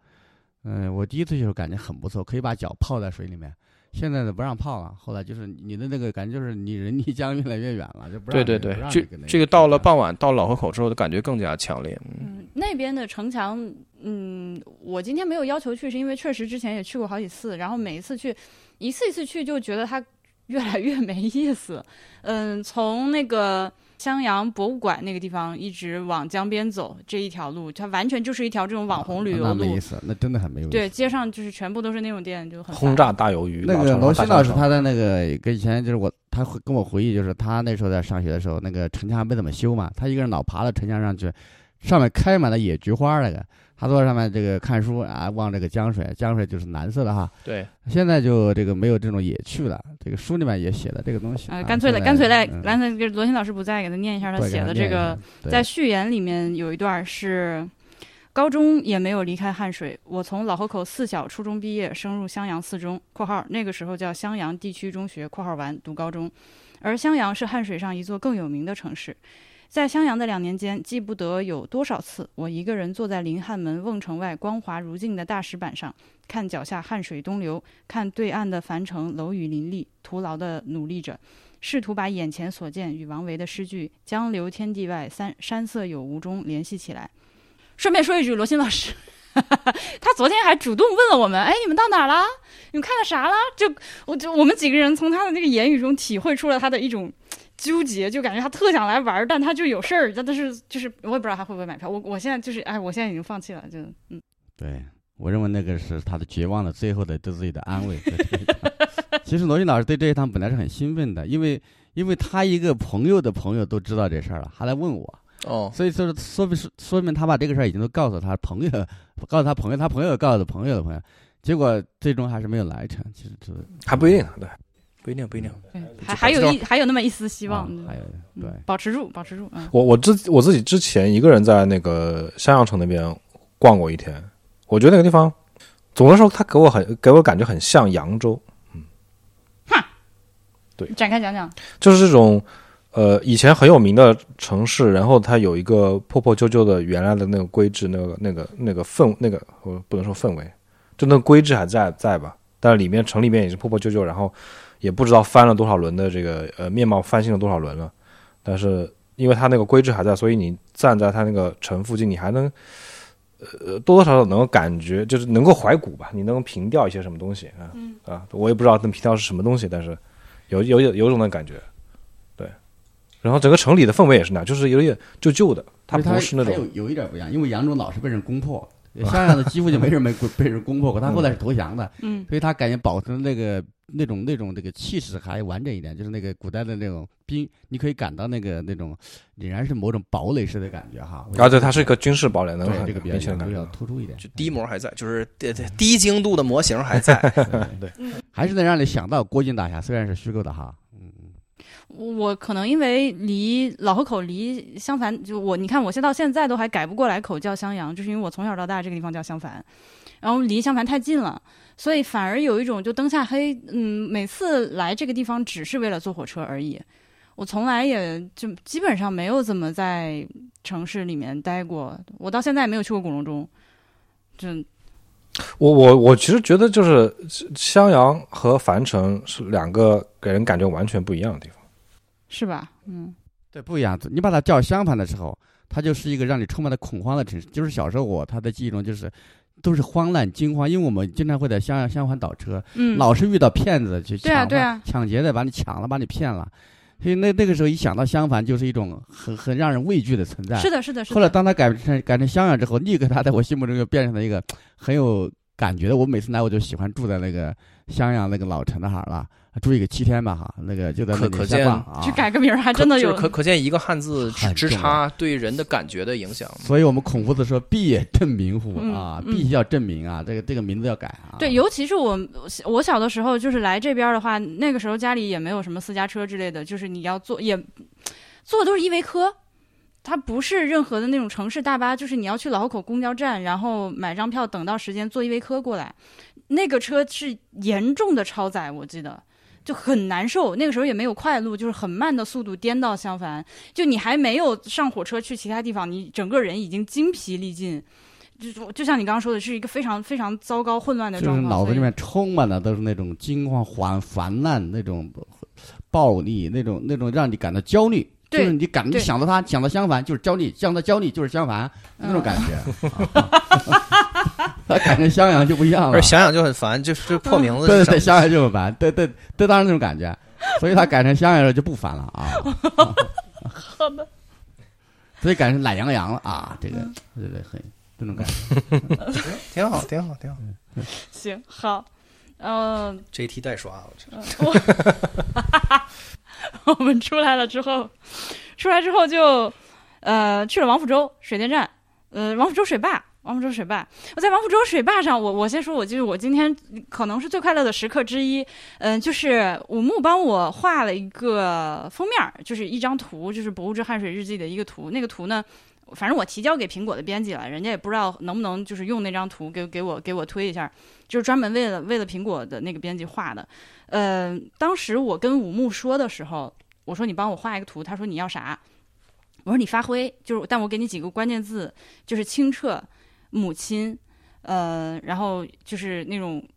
[SPEAKER 4] 嗯，我第一次去的时候感觉很不错，可以把脚泡在水里面。现在呢不让泡了，后来就是你的那个感觉就是你人离江越来越远了，就不让
[SPEAKER 3] 对对对，这这个到了傍晚到老河口之后的感觉更加强烈。嗯，
[SPEAKER 1] 嗯，那边的城墙，嗯，我今天没有要求去，是因为确实之前也去过好几次，然后每一次去，一次一次去就觉得它越来越没意思。嗯，从那个襄阳博物馆那个地方一直往江边走这一条路，它完全就是一条这种网红旅游路
[SPEAKER 4] 那没意。思，那真的很没有意思。
[SPEAKER 1] 对，街上就是全部都是那种店，就很
[SPEAKER 2] 轰炸大鱿鱼，
[SPEAKER 4] 那个罗新老师他在那个跟以前就是我，他会跟我回忆，就是他那时候在上学的时候，那个城墙还没怎么修嘛，他一个人老爬到城墙上去，上面开满了野菊花那个，他坐在上面这个看书啊，望这个江水，江水就是蓝色的哈。
[SPEAKER 3] 对，
[SPEAKER 4] 现在就这个没有这种野趣了，这个书里面也写了这个东西。
[SPEAKER 1] 呃，
[SPEAKER 4] 啊
[SPEAKER 1] 干脆来，
[SPEAKER 4] 现在
[SPEAKER 1] 干脆来，
[SPEAKER 4] 嗯
[SPEAKER 1] 干脆给罗新老师不在，给他念一下他写的这个在序言里面有一段是：高中也没有离开汉水，我从老河口四小初中毕业，升入襄阳四中（括号那个时候叫襄阳地区中学）（括号完）读高中，而襄阳是汉水上一座更有名的城市。在襄阳的两年间，记不得有多少次，我一个人坐在临汉门瓮城外光滑如镜的大石板上，看脚下汉水东流，看对岸的樊城楼宇林立，徒劳地努力着。试图把眼前所见与王维的诗句“江流天地外，山山色有无”中联系起来。顺便说一句，罗新老师，<laughs> 他昨天还主动问了我们：“哎，你们到哪儿了？你们看到啥了？”就我就我们几个人从他的那个言语中体会出了他的一种纠结，就感觉他特想来玩儿，但他就有事儿，但但是就是我也不知道他会不会买票。我我现在就是哎，我现在已经放弃了，就嗯，
[SPEAKER 4] 对，我认为那个是他的绝望的最后的 <laughs> 对自己的安慰。其实罗晋老师对这一趟本来是很兴奋的，因为因为他一个朋友的朋友都知道这事儿了，还来问我，
[SPEAKER 3] 哦，
[SPEAKER 4] 所以说说明说明他把这个事儿已经都告诉他朋友，告诉他朋友，他朋友告诉朋友的朋友，结果最终还是没有来成。其实这
[SPEAKER 2] 还不一定，对，
[SPEAKER 3] 不一定，不一定。
[SPEAKER 1] 对，还还有一还有那么一丝希望，
[SPEAKER 4] 啊还有
[SPEAKER 1] 嗯
[SPEAKER 4] 对，
[SPEAKER 1] 保持住，保持住，嗯，
[SPEAKER 2] 我我自我自己之前一个人在那个襄阳城那边逛过一天，我觉得那个地方，总的说，它给我很给我感觉很像扬州，嗯，哼，对。
[SPEAKER 1] 展开讲讲，
[SPEAKER 2] 就是这种呃以前很有名的城市，然后它有一个破破旧旧的原来的那个规制，那个那个那个氛那个我不能说氛围，就那个规制还在在吧，但是里面城里面也是破破旧旧，然后也不知道翻了多少轮的这个呃面貌翻新了多少轮了，但是因为它那个规制还在，所以你站在它那个城附近，你还能。呃，多多少少能够感觉，就是能够怀古吧，你能够凭吊一些什么东西啊？
[SPEAKER 1] 嗯
[SPEAKER 2] 啊，我也不知道能凭吊是什么东西，但是有有有有种那感觉，对。然后整个城里的氛围也是那样，就是有点旧旧的，它不是那种
[SPEAKER 4] 还有有一点不一样，因为扬州老是被人攻破，襄阳的几乎就没人没被人攻破过，他后来是投降的，
[SPEAKER 1] 嗯
[SPEAKER 4] 所以他感觉保存那个那种那种这个气势还完整一点，就是那个古代的那种兵，你可以感到那个那种仍然是某种堡垒式的感觉哈。
[SPEAKER 2] 啊，对，它是一个军事堡垒，的
[SPEAKER 4] 对这个比较
[SPEAKER 2] 明显的
[SPEAKER 4] 扬州要
[SPEAKER 2] 感觉。
[SPEAKER 4] 突出一点，
[SPEAKER 3] 就低模还在，就是对对低精度的模型还在。
[SPEAKER 4] 对，还是能让你想到郭靖大侠，虽然是虚构的哈。
[SPEAKER 1] 我可能因为离老河口离襄樊，就我你看，我现到现在都还改不过来口叫襄阳，就是因为我从小到大这个地方叫襄樊，然后离襄樊太近了，所以反而有一种就灯下黑。嗯，每次来这个地方只是为了坐火车而已，我从来也就基本上没有怎么在城市里面待过，我到现在也没有去过古隆中，就
[SPEAKER 2] 我我我其实觉得就是襄阳和樊城是两个给人感觉完全不一样的地方。
[SPEAKER 1] 是吧？嗯
[SPEAKER 4] 对，不一样。你把它叫襄樊的时候，它就是一个让你充满了恐慌的城市。就是小时候我他的记忆中就是都是慌乱惊慌，因为我们经常会在襄阳襄樊倒车，
[SPEAKER 1] 嗯，
[SPEAKER 4] 老是遇到骗子去抢、
[SPEAKER 1] 对啊对啊
[SPEAKER 4] 抢劫的把你抢了，把你骗了。所以那那个时候一想到襄樊，就是一种很很让人畏惧的存在。
[SPEAKER 1] 是的，是的，是的。
[SPEAKER 4] 后来当他改成改成襄阳之后，立刻他在我心目中就变成了一个很有感觉的。我每次来我就喜欢住在那个襄阳那个老城那哈儿了，住一个七天吧哈，那个就在那里
[SPEAKER 3] 可可见
[SPEAKER 4] 闲逛啊
[SPEAKER 1] 去。改个名儿还真的有
[SPEAKER 3] 可可可见一个汉字之之差对人的感觉的影响。
[SPEAKER 4] 所以我们孔夫子说“必也正名乎”
[SPEAKER 1] 嗯
[SPEAKER 4] 啊，
[SPEAKER 1] 嗯
[SPEAKER 4] 必须要正名啊，这个这个名字要改啊。
[SPEAKER 1] 对，尤其是我我小的时候，就是来这边儿的话，那个时候家里也没有什么私家车之类的，就是你要坐也坐的都是依维柯，它不是任何的那种城市大巴，就是你要去老河口公交站，然后买张票，等到时间坐依维柯过来。那个车是严重的超载，我记得就很难受。那个时候也没有快路，就是很慢的速度颠到襄樊，就你还没有上火车去其他地方，你整个人已经精疲力尽。就就像你刚刚说的，是一个非常非常糟糕混乱的状况。就是
[SPEAKER 4] 脑子里面充满了都是那种惊慌、烦烦乱、那种暴力、那种那种让你感到焦虑。就是你感你想到他想到襄樊就是焦虑，想到焦虑就是襄樊那种感觉。<laughs> <laughs> <laughs> 他改成襄阳就不一样了
[SPEAKER 3] 而。想想就很烦，就是破名字
[SPEAKER 4] 对对襄阳就很烦，对对对，当然那种感觉，所以他改成襄阳了就不烦了啊。<laughs>
[SPEAKER 1] 好的，
[SPEAKER 4] 所以改成懒洋洋了啊，这个对对很这种感觉。<laughs>
[SPEAKER 3] 挺好，挺好，挺好。
[SPEAKER 1] 行好，嗯、
[SPEAKER 3] 这一题代刷，我这
[SPEAKER 1] 我们出来了之后，出来之后就呃去了王府洲水电站，呃王府洲水坝。王府洲水坝，我在王府洲水坝上，我我先说，我就是我今天可能是最快乐的时刻之一，嗯、就是武木帮我画了一个封面，就是一张图，就是《博物志汉水日记》的一个图。那个图呢，反正我提交给苹果的编辑了，人家也不知道能不能就是用那张图给给我给我推一下，就是专门为了为了苹果的那个编辑画的。嗯，当时我跟武木说的时候，我说你帮我画一个图，他说你要啥？我说你发挥，就是但我给你几个关键字，就是清澈、母亲，呃，然后就是那种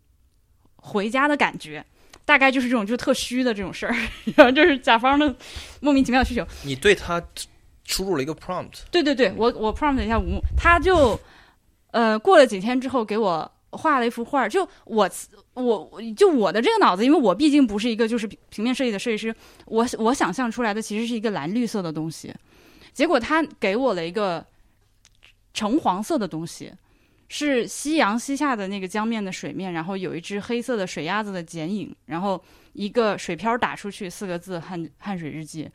[SPEAKER 1] 回家的感觉，大概就是这种就特虚的这种事儿，然后就是甲方的莫名其妙的需求。
[SPEAKER 3] 你对他输入了一个 prompt，
[SPEAKER 1] 对对对，我我 prompt 一下吴木，他就呃过了几天之后给我画了一幅画，就我我我就我的这个脑子，因为我毕竟不是一个就是平平面设计的设计师，我我想象出来的其实是一个蓝绿色的东西，结果他给我了一个橙黄色的东西。是夕阳西下的那个江面的水面，然后有一只黑色的水鸭子的剪影，然后一个水漂打出去四个字“汉汉水日记”。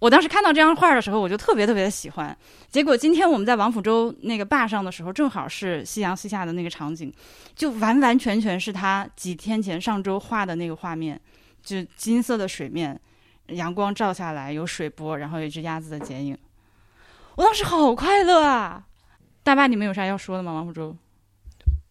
[SPEAKER 1] 我当时看到这张画的时候，我就特别特别的喜欢。结果今天我们在王府洲那个坝上的时候，正好是夕阳西下的那个场景，就完完全全是他几天前上周画的那个画面，就金色的水面，阳光照下来，有水波，然后有一只鸭子的剪影。我当时好快乐啊！大坝，你们有啥要说的吗？王福洲？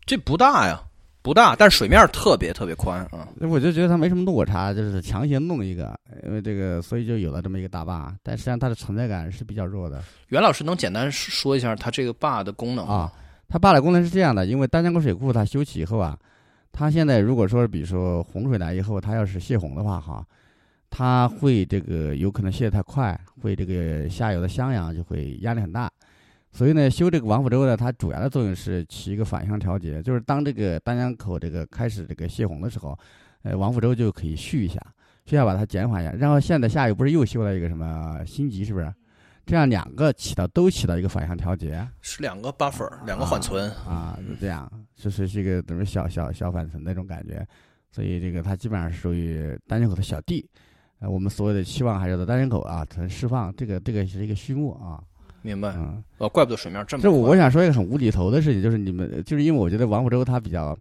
[SPEAKER 3] 这不大呀，不大，但是水面特别特别宽啊。
[SPEAKER 4] 我就觉得它没什么落差，就是强行弄一个，因为这个，所以就有了这么一个大坝。但实际上它的存在感是比较弱的
[SPEAKER 3] 袁老师能简单说一下它这个坝的功能吗？
[SPEAKER 4] 啊。它坝的功能是这样的，因为丹江口水库它修起以后啊，它现在如果说比如说洪水来以后，它要是泄洪的话哈，它会这个有可能泄得太快，会这个下游的襄阳就会压力很大。所以呢，修这个王府洲呢，它主要的作用是起一个反向调节，就是当这个丹江口这个开始这个泄洪的时候，呃，王府洲就可以蓄一下，蓄一下把它减缓一下。然后现在下游不是又修了一个什么新集，是不是？这样两个起到都起到一个反向调节
[SPEAKER 3] 是两个 buffer，两个缓存。
[SPEAKER 4] 啊，是这样，就是是一个等于小小小缓存那种感觉。所以这个它基本上是属于丹江口的小弟，呃，我们所有的期望还是在丹江口啊，它释放这个这个是一个序幕啊，
[SPEAKER 3] 明白？
[SPEAKER 4] 嗯。
[SPEAKER 3] 哦，怪不得水面这么
[SPEAKER 4] 这我想说一个很无厘头的事情，就是你们就是因为我觉得王府洲它比较，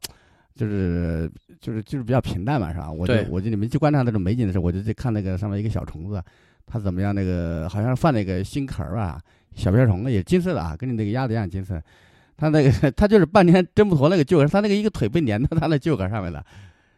[SPEAKER 4] 就是就是就是比较平淡嘛，是吧？我就我就你们去观察那种美景的时候，我就去看那个上面一个小虫子，它怎么样？那个好像是放那个新壳儿吧，小瓢虫也金色的啊，跟你那个鸭子一样金色。它那个它就是半天挣不脱那个臼壳，它那个一个腿被粘到它那臼壳上面了。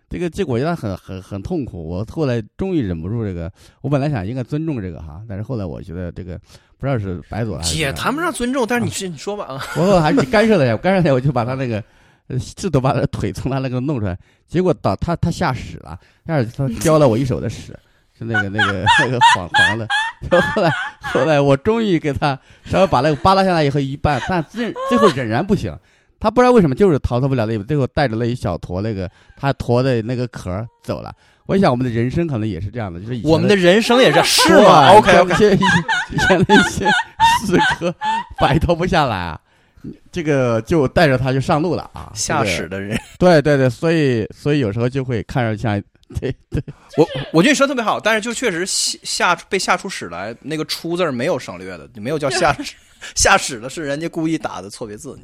[SPEAKER 4] 这个结果让他很很很痛苦。我后来终于忍不住这个，我本来想应该尊重这个哈，但是后来我觉得这个不知道是白左还是
[SPEAKER 3] 也
[SPEAKER 4] 怎么样
[SPEAKER 3] 谈不上尊重，但是你是你说吧啊，
[SPEAKER 4] 我后来还是干涉了一下，我干涉了一下，我就把他那个，呃，试图把他的腿从他那个弄出来，结果导他他下屎了，下屎他 <laughs> 叼了我一手的屎，是那个那个那个黄黄的。然后后来后来我终于给他稍微把那个扒拉下来以后一半，但最最后仍然不行，他不知道为什么就是逃脱不了那最后带着那一小坨那个他驮的那个壳儿走了。我想我们的人生可能也是这样的，就是
[SPEAKER 3] 我们的人生也是 <laughs> 是
[SPEAKER 4] 对
[SPEAKER 3] 吗？OK
[SPEAKER 4] 以
[SPEAKER 3] OK，
[SPEAKER 4] 前以前的一些时刻摆脱不下来啊，这个就带着他就上路了啊，
[SPEAKER 3] 下
[SPEAKER 4] 这个
[SPEAKER 3] 使的人，
[SPEAKER 4] 对对对，所以所以有时候就会看着像对对 <laughs>
[SPEAKER 3] 我我觉得你说得特别好，但是就确实下下被下出屎来，那个“出”字儿没有省略的，没有叫下屎，<laughs> 下屎的是人家故意打的错别字，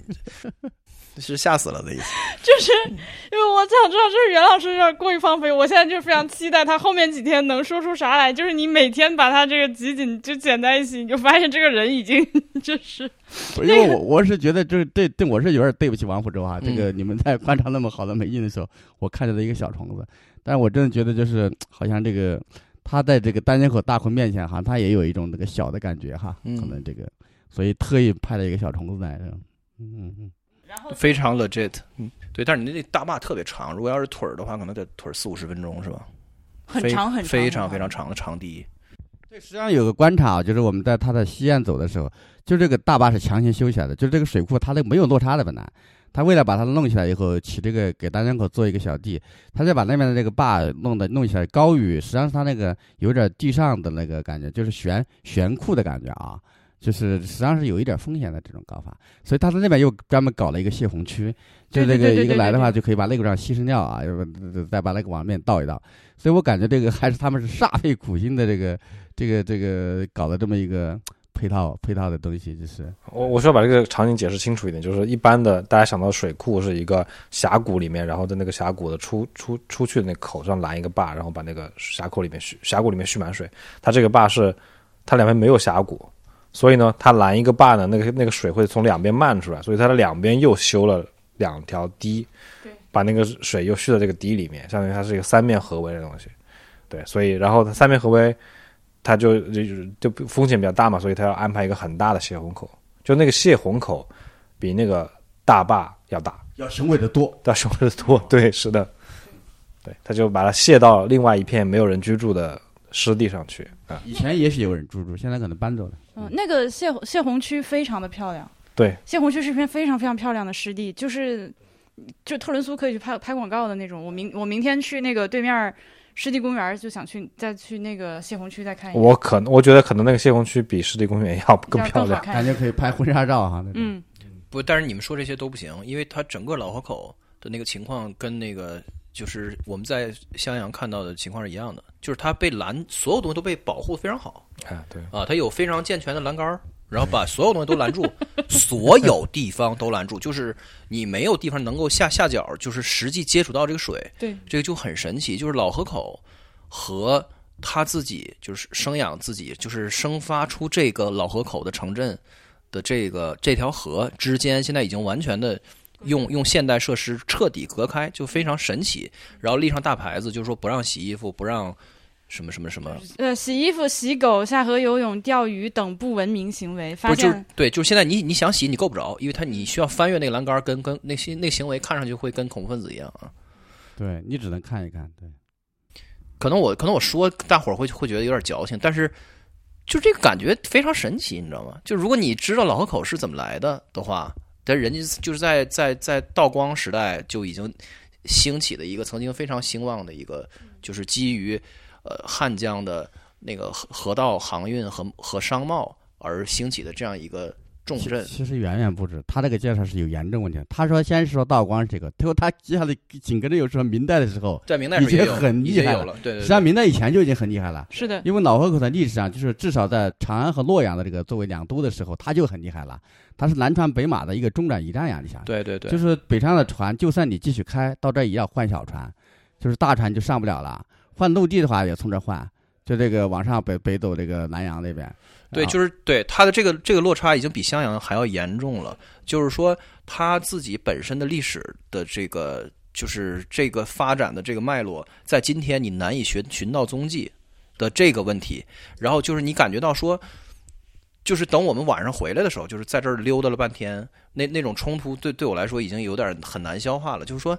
[SPEAKER 3] 是吓死了的意思。<laughs>
[SPEAKER 1] 就是因为我想知道，就是袁老师有点过于放飞，我现在就非常期待他后面几天能说出啥来。就是你每天把他这个集锦就剪在一起，你就发现这个人已经 <laughs> 就是
[SPEAKER 4] 因为我我是觉得就是对对我是有点对不起王福州啊，
[SPEAKER 3] 嗯
[SPEAKER 4] 这个你们在观察那么好的美印的时候，我看见了一个小虫子，但是我真的觉得就是好像这个他在这个单间口大坤面前哈，他也有一种那个小的感觉哈，
[SPEAKER 3] 嗯
[SPEAKER 4] 可能这个所以特意派了一个小虫子来，嗯嗯嗯，
[SPEAKER 1] 然后
[SPEAKER 3] 非常 legit，嗯，对，但是你那大坝特别长，如果要是腿儿的话，可能得腿儿四五十分钟是吧？
[SPEAKER 1] 很长很长，
[SPEAKER 3] 非常非常长的长堤。
[SPEAKER 4] 对，实际上有个观察啊，就是我们在它的西岸走的时候，就这个大坝是强行修起来的，就这个水库它那没有落差的本来，他为了把它弄起来以后，起这个给单江口做一个小地，他就把那边的这个坝弄的弄起来高于，实际上是他那个有点地上的那个感觉，就是悬悬库的感觉啊。就是实际上是有一点风险的这种搞法，所以他在那边又专门搞了一个泄洪区，就那个一个来的话就可以把那个让稀释掉啊，要不再把那个往面倒一倒，所以我感觉这个还是他们是煞费苦心的这个这个这个搞的这么一个配套配套的东西，就是。
[SPEAKER 2] 我我需要把这个场景解释清楚一点，就是一般的大家想到水库是一个峡谷里面，然后在那个峡谷的出出出去的那口上拦一个坝，然后把那个峡口里面蓄峡谷里面蓄满水。它这个坝是它两边没有峡谷，所以呢，它拦一个坝呢，那个那个水会从两边漫出来，所以它的两边又修了两条堤，把那个水又蓄到这个堤里面，相当于它是一个三面合围的东西。对，所以然后它三面合围，它就就就风险比较大嘛，所以它要安排一个很大的泄洪口，就那个泄洪口比那个大坝要大，
[SPEAKER 4] 要雄伟的多。
[SPEAKER 2] 要雄伟的多。对，是的，对，他就把它泄到另外一片没有人居住的湿地上去啊。
[SPEAKER 4] 以前也许有人居住，现在可能搬走了。
[SPEAKER 1] 嗯，那个泄泄洪区非常的漂亮，
[SPEAKER 2] 对，
[SPEAKER 1] 泄洪区是一片非常非常漂亮的湿地，就是就特伦苏可以去拍拍广告的那种。我明我明天去那个对面湿地公园，就想去再去那个泄洪区再看一眼，
[SPEAKER 2] 我可能我觉得可能那个泄洪区比湿地公园要更漂亮。
[SPEAKER 4] 感觉可以拍婚纱照哈。那种，
[SPEAKER 1] 嗯，
[SPEAKER 3] 不，但是你们说这些都不行，因为它整个老河口的那个情况跟那个就是我们在襄阳看到的情况是一样的，就是它被拦，所有东西都被保护得非常好
[SPEAKER 2] 啊，对，
[SPEAKER 3] 啊，它有非常健全的栏杆儿，然后把所有东西都拦住，所有地方都拦住，就是你没有地方能够下下脚，就是实际接触到这个水，
[SPEAKER 1] 对，
[SPEAKER 3] 这个就很神奇，就是老河口和他自己就是生养自己，就是生发出这个老河口的城镇的这个这条河之间，现在已经完全的用用现代设施彻底隔开，就非常神奇。然后立上大牌子，就是说不让洗衣服，不让什么什么什么，
[SPEAKER 1] 呃，洗衣服、洗狗、下河游泳、钓鱼等不文明行为，发
[SPEAKER 3] 不就对，就是现在你你想洗你够不着，因为他你需要翻越那个栏杆，跟跟那些那行为看上去会跟恐怖分子一样啊。
[SPEAKER 4] 对你只能看一看。对，
[SPEAKER 3] 可能我可能我说大伙儿会会觉得有点矫情，但是就这个感觉非常神奇，你知道吗？就如果你知道老河口是怎么来的的话，但人家就是在在在道光时代就已经兴起的一个曾经非常兴旺的一个，就是基于呃汉江的那个河河道航运和和商贸而兴起的这样一个重
[SPEAKER 4] 其
[SPEAKER 3] 镇。
[SPEAKER 4] 其实远远不止，他这个介绍是有严重问题的。他说先是说道光这个，他说他接下来紧跟着又说明代的时候，
[SPEAKER 3] 在明代
[SPEAKER 4] 已经很厉害了
[SPEAKER 3] 对对对
[SPEAKER 4] 实际上明代以前就已经很厉害了。
[SPEAKER 1] 是的，
[SPEAKER 4] 因为老河口在历史上，就是至少在长安和洛阳的这个作为两都的时候，它就很厉害了。它是南船北马的一个中转驿站呀，你想想，
[SPEAKER 3] 对对对，
[SPEAKER 4] 就是北上的船，就算你继续开到这儿也要换小船，就是大船就上不了了。换陆地的话也从这儿换，就这个往上北北走这个南阳那边。
[SPEAKER 3] 对，
[SPEAKER 4] 啊
[SPEAKER 3] 就是对它的这个这个落差已经比襄阳还要严重了。就是说，它自己本身的历史的这个，就是这个发展的这个脉络，在今天你难以寻寻到踪迹的这个问题。然后就是你感觉到说，就是等我们晚上回来的时候，就是在这儿溜达了半天，那那种冲突对对我来说已经有点很难消化了。就是说，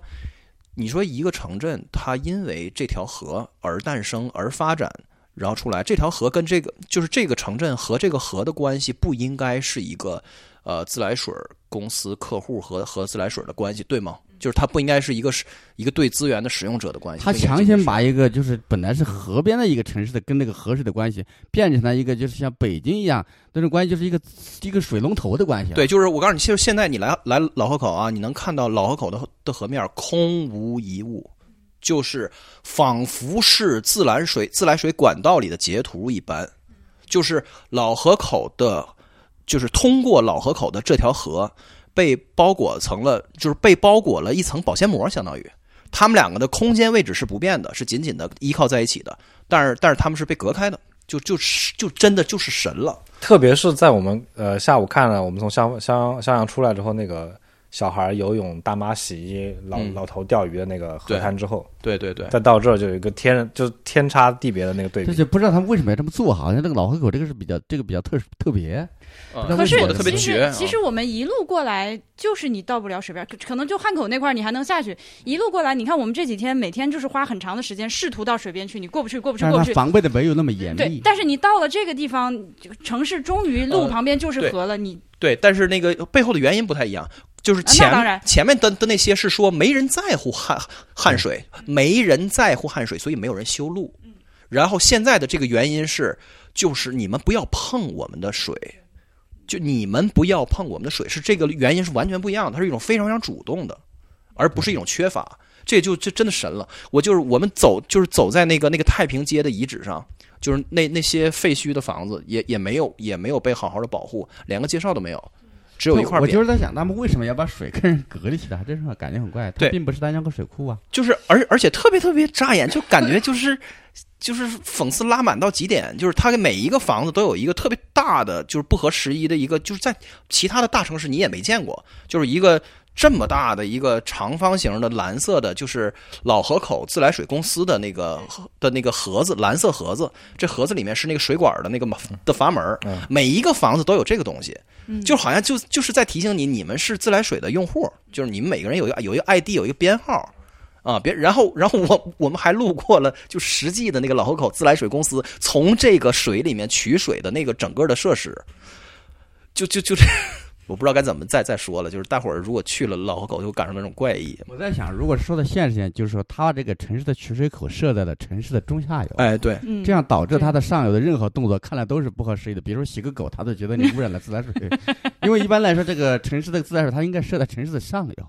[SPEAKER 3] 你说一个城镇，它因为这条河而诞生而发展。然后出来，这条河跟这个就是这个城镇和这个河的关系不应该是一个呃自来水公司客户和和自来水的关系，对吗？就是它不应该是一个是一个对资源的使用者的关系。
[SPEAKER 4] 他强行把一个就是本来是河边的一个城市的跟那个河水的关系，变成了一个就是像北京一样那种关系，就是一个一个水龙头的关系、啊。
[SPEAKER 3] 对，就是我告诉你，其实现在你来来老河口啊，你能看到老河口的的河面空无一物，就是仿佛是自来水自来水管道里的截图一般，就是老河口的，就是通过老河口的这条河被包裹成了，就是被包裹了一层保鲜膜，相当于。他们两个的空间位置是不变的，是紧紧的依靠在一起的，但是但是他们是被隔开的，就就是就真的就是神了。
[SPEAKER 2] 特别是在我们呃下午看了我们从襄襄襄阳出来之后，那个小孩游泳、大妈洗衣、老、
[SPEAKER 3] 嗯
[SPEAKER 2] 老头钓鱼的那个河滩之后，
[SPEAKER 3] 对对对，
[SPEAKER 2] 再到这儿就有一个天就是天差地别的那个对比。
[SPEAKER 4] 这就不知道他们为什么要这么做，好像这个老河口这个是比较这个比较特特别。
[SPEAKER 3] 嗯
[SPEAKER 4] 可
[SPEAKER 1] 可是
[SPEAKER 3] 特别
[SPEAKER 1] 其。实其实我们一路过来，就是你到不了水边，可可能就汉口那块儿你还能下去。一路过来，你看我们这几天每天就是花很长的时间试图到水边去，你过不去，过不去，过不去。
[SPEAKER 4] 防备的没有那么严
[SPEAKER 1] 对
[SPEAKER 4] 密，。
[SPEAKER 1] 但是你到了这个地方，城市终于路
[SPEAKER 3] 呃
[SPEAKER 1] 旁边就是河了，你
[SPEAKER 3] 对，但是那个背后的原因不太一样，就是前、前面的的那些是说没人在乎汉汉水，没人在乎汉水，所以没有人修路。然后现在的这个原因是，就是你们不要碰我们的水，就你们不要碰我们的水，是这个原因是完全不一样的，它是一种非常非常主动的，而不是一种缺乏。这就这真的神了！我就是我们走，就是走在那个那个太平街的遗址上，就是那那些废墟的房子也也没有也没有被好好的保护，连个介绍都没有，只有一块匾。
[SPEAKER 4] 我就是在想，他们为什么要把水跟人隔离起来？这是感觉很怪。它
[SPEAKER 3] 对
[SPEAKER 4] 并不是丹江口水库啊。
[SPEAKER 3] 就是而而且特别特别扎眼，就感觉就是就是讽刺拉满到极点，就是它每一个房子都有一个特别大的，就是不合时宜的一个，就是在其他的大城市你也没见过，就是一个。这么大的一个长方形的蓝色的，就是老河口自来水公司的那个的那个盒子，蓝色盒子。这盒子里面是那个水管的那个的阀门，每一个房子都有这个东西，就好像就就是在提醒你，你们是自来水的用户，就是你们每个人有一个有一个 ID，有一个编号，啊，别，然后，然后我我们还路过了，就实际的那个老河口自来水公司从这个水里面取水的那个整个的设施，就就就是，我不知道该怎么再再说了，就是大伙儿如果去了老河口，就会感受到那种怪异。
[SPEAKER 4] 我在想，如果说的现实点，就是说他这个城市的取水口设在了城市的中下游，
[SPEAKER 3] 哎，对，
[SPEAKER 1] 嗯，
[SPEAKER 4] 这样导致它的上游的任何动作看来都是不合时宜的。比如说洗个狗，他都觉得你污染了自来水，<laughs> 因为一般来说，这个城市的自来水它应该设在城市的上游，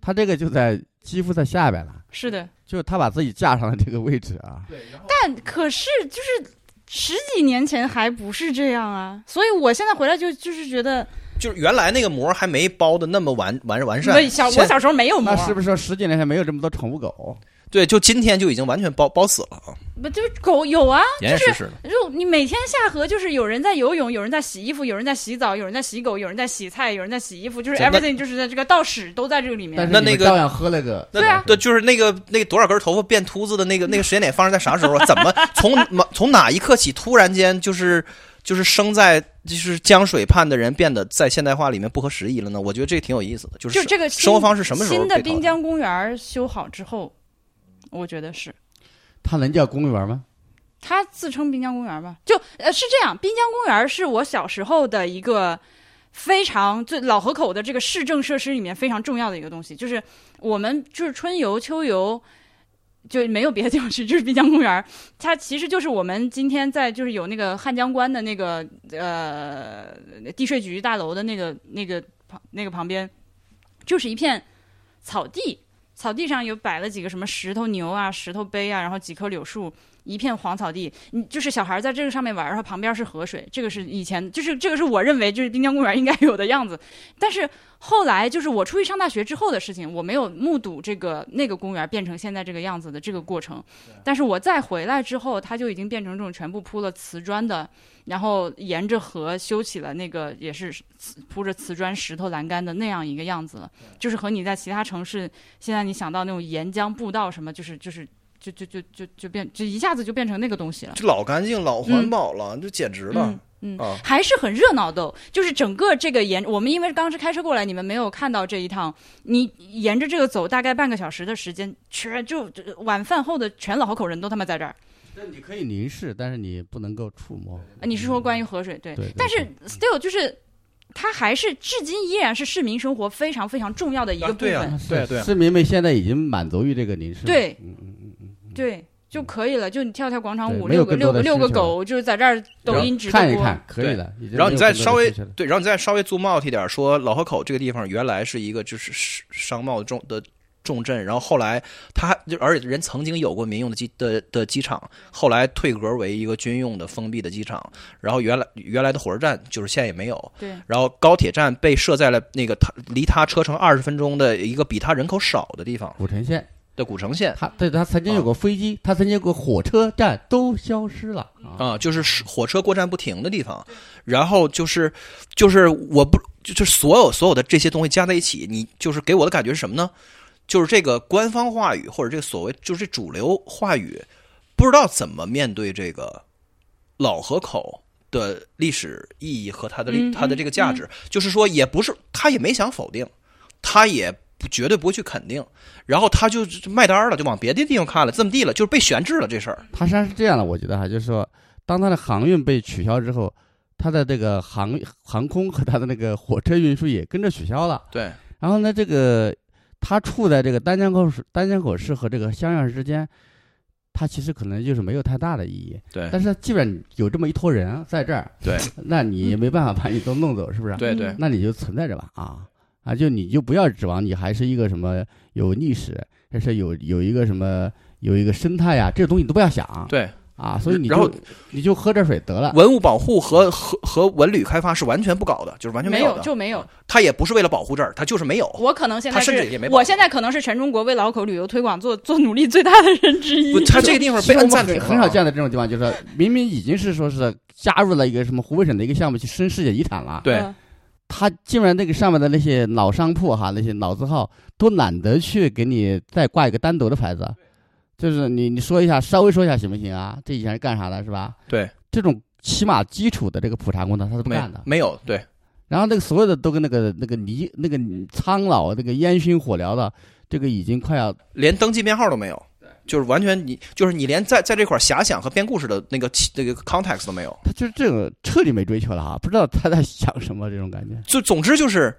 [SPEAKER 4] 它这个就在几乎在下边了，
[SPEAKER 1] 是的。
[SPEAKER 4] 就是他把自己架上了这个位置啊。
[SPEAKER 1] 但可是就是十几年前还不是这样啊，所以我现在回来就就是觉得，
[SPEAKER 3] 就是原来那个膜还没包的那么完完完善，
[SPEAKER 1] 对小我小时候没有膜
[SPEAKER 4] 那，是不是十几年前没有这么多宠物狗？
[SPEAKER 3] 对，就今天就已经完全包包死了啊，
[SPEAKER 1] 不就是狗有啊，
[SPEAKER 3] 严严实实的。
[SPEAKER 1] 就你每天下河，就是有人在游泳，有人在洗衣服，有人在洗澡，有人在洗狗，有人在洗菜，有人在洗衣服，就是 everything 就是在这个倒屎都在这个里面。
[SPEAKER 4] 但是
[SPEAKER 3] 那那个
[SPEAKER 4] 喝了个，<laughs>
[SPEAKER 1] 对啊
[SPEAKER 3] 对，就是那个那个多少根头发变秃子的那个那个时间点发生在啥时候啊？怎么从从哪一刻起突然间就是就是生在就是江水畔的人变得在现代化里面不合时宜了呢？我觉得这个挺有意思的，就是
[SPEAKER 1] 就这个新
[SPEAKER 3] 生活方式什么时候
[SPEAKER 1] 新的滨江公园修好之后，我觉得是。
[SPEAKER 4] 它能叫公园吗？
[SPEAKER 1] 它自称滨江公园吧？就呃是这样，滨江公园是我小时候的一个非常最老河口的这个市政设施里面非常重要的一个东西，就是我们就是春游、秋游。就没有别的地方去，就是滨江公园。它其实就是我们今天在就是有那个汉江关的那个呃地税局大楼的那个那个旁那个旁边，就是一片草地，草地上有摆了几个什么石头牛啊、石头碑啊，然后几棵柳树，一片黄草地。你就是小孩在这个上面玩，然后旁边是河水，这个是以前就是这个是我认为就是滨江公园应该有的样子。但是后来就是我出去上大学之后的事情，我没有目睹这个那个公园变成现在这个样子的这个过程。但是我再回来之后，它就已经变成这种全部铺了瓷砖的，然后沿着河修起了那个也是铺着瓷砖、石头栏杆的那样一个样子了。就是和你在其他城市现在你想到那种沿江步道什么，就是就是就就就就就变就一下子就变成那个东西了。
[SPEAKER 3] 就老干净、老环保了，就简直了
[SPEAKER 1] 嗯！还是很热闹的哦，就是整个这个沿我们因为当时开车过来，你们没有看到这一趟，你沿着这个走大概半个小时的时间，全就就晚饭后的全老河口人都他妈在这儿。
[SPEAKER 4] 那你可以凝视，但是你不能够触摸。
[SPEAKER 1] 啊你是说关于河水对？
[SPEAKER 4] 对对
[SPEAKER 1] 但是 still 就是它还是至今依然是市民生活非常非常重要的一个部
[SPEAKER 3] 啊对啊
[SPEAKER 1] 分。
[SPEAKER 3] 对对
[SPEAKER 4] 市民们现在已经满足于这个凝视。
[SPEAKER 1] 对对就可以了。就你跳跳广场舞，
[SPEAKER 4] 对没有更多
[SPEAKER 1] 六个六个
[SPEAKER 4] 的需求
[SPEAKER 1] 六个狗，就是在这儿抖音直播。
[SPEAKER 4] 看一看可以了。已经
[SPEAKER 3] 然后你再稍微对，然后你再稍微 zoom out 一点，说老河口这个地方原来是一个就是商贸重的重镇，然后后来它就而且人曾经有过民用的机的的机场，后来退格为一个军用的封闭的机场，然后原来原来的火车站就是现在也没有，
[SPEAKER 1] 对，
[SPEAKER 3] 然后高铁站被设在了那个它离它车程二十分钟的一个比它人口少的地方
[SPEAKER 4] 武城线，
[SPEAKER 3] 的古城县。
[SPEAKER 4] 它对它曾经有过飞机，它曾经有过火车站，都消失了。啊。
[SPEAKER 3] 啊，就是是火车过站不停的地方，然后就是就是我不就是所有所有的这些东西加在一起，你就是给我的感觉是什么呢？就是这个官方话语或者这个所谓就是这主流话语，不知道怎么面对这个老河口的历史意义和它的它的这个价值，就是说也不是他也没想否定，他也不绝对不会去肯定，然后他就就卖单了，就往别的地方看了，这么地了，就是被悬置了这事儿。
[SPEAKER 4] 它实际上是这样的，我觉得哈，就是说，当他的航运被取消之后，他的这个航航空和他的那个火车运输也跟着取消了。
[SPEAKER 3] 对，
[SPEAKER 4] 然后呢，这个他处在这个丹江口市、丹江口市和这个襄阳市之间，他其实可能就是没有太大的意义。
[SPEAKER 3] 对
[SPEAKER 4] 但是基本有这么一坨人在这儿，
[SPEAKER 3] 对
[SPEAKER 4] 那你也没办法把你都弄走，是不是？
[SPEAKER 3] 对对，
[SPEAKER 4] 那你就存在着吧啊啊！就你就不要指望你还是一个什么有历史，还是有有一个什么有一个生态呀，这个东西你都不要想。
[SPEAKER 3] 对。
[SPEAKER 4] 啊，所以你
[SPEAKER 3] 然后
[SPEAKER 4] 就你就喝点水得了。
[SPEAKER 3] 文物保护和和和文旅开发是完全不搞的，就是完全
[SPEAKER 1] 没
[SPEAKER 3] 有的。
[SPEAKER 1] 就没有。
[SPEAKER 3] 他也不是为了保护这儿，他就是没有。
[SPEAKER 1] 我可能现在
[SPEAKER 3] 他甚至
[SPEAKER 1] 是
[SPEAKER 3] 也没，
[SPEAKER 1] 我现在可能是全中国为老口旅游推广做做努力最大的人之一
[SPEAKER 3] 不，。他这个地方被暂停，
[SPEAKER 4] 很很少见的这种地方，就是明明已经是说是加入了一个什么湖北省的一个项目去申世界遗产了，
[SPEAKER 3] 对
[SPEAKER 1] 嗯
[SPEAKER 4] 他竟然那个上面的那些老商铺哈，那些老字号都懒得去给你再挂一个单独的牌子，就是你你说一下，稍微说一下行不行啊？这以前是干啥的，是吧？
[SPEAKER 3] 对，
[SPEAKER 4] 这种起码基础的这个普查工作他是不
[SPEAKER 3] 没
[SPEAKER 4] 干的。
[SPEAKER 3] 没有对
[SPEAKER 4] 然后那个所有的都跟那个那个泥那个苍老那个烟熏火燎的，这个已经快要
[SPEAKER 3] 连登记编号都没有，就是完全你就是你连在在这块儿遐想和编故事的那个起那个 context 都没有。
[SPEAKER 4] 他就是这个彻底没追求了哈，不知道他在想什么这种感觉。
[SPEAKER 3] 就总之就是，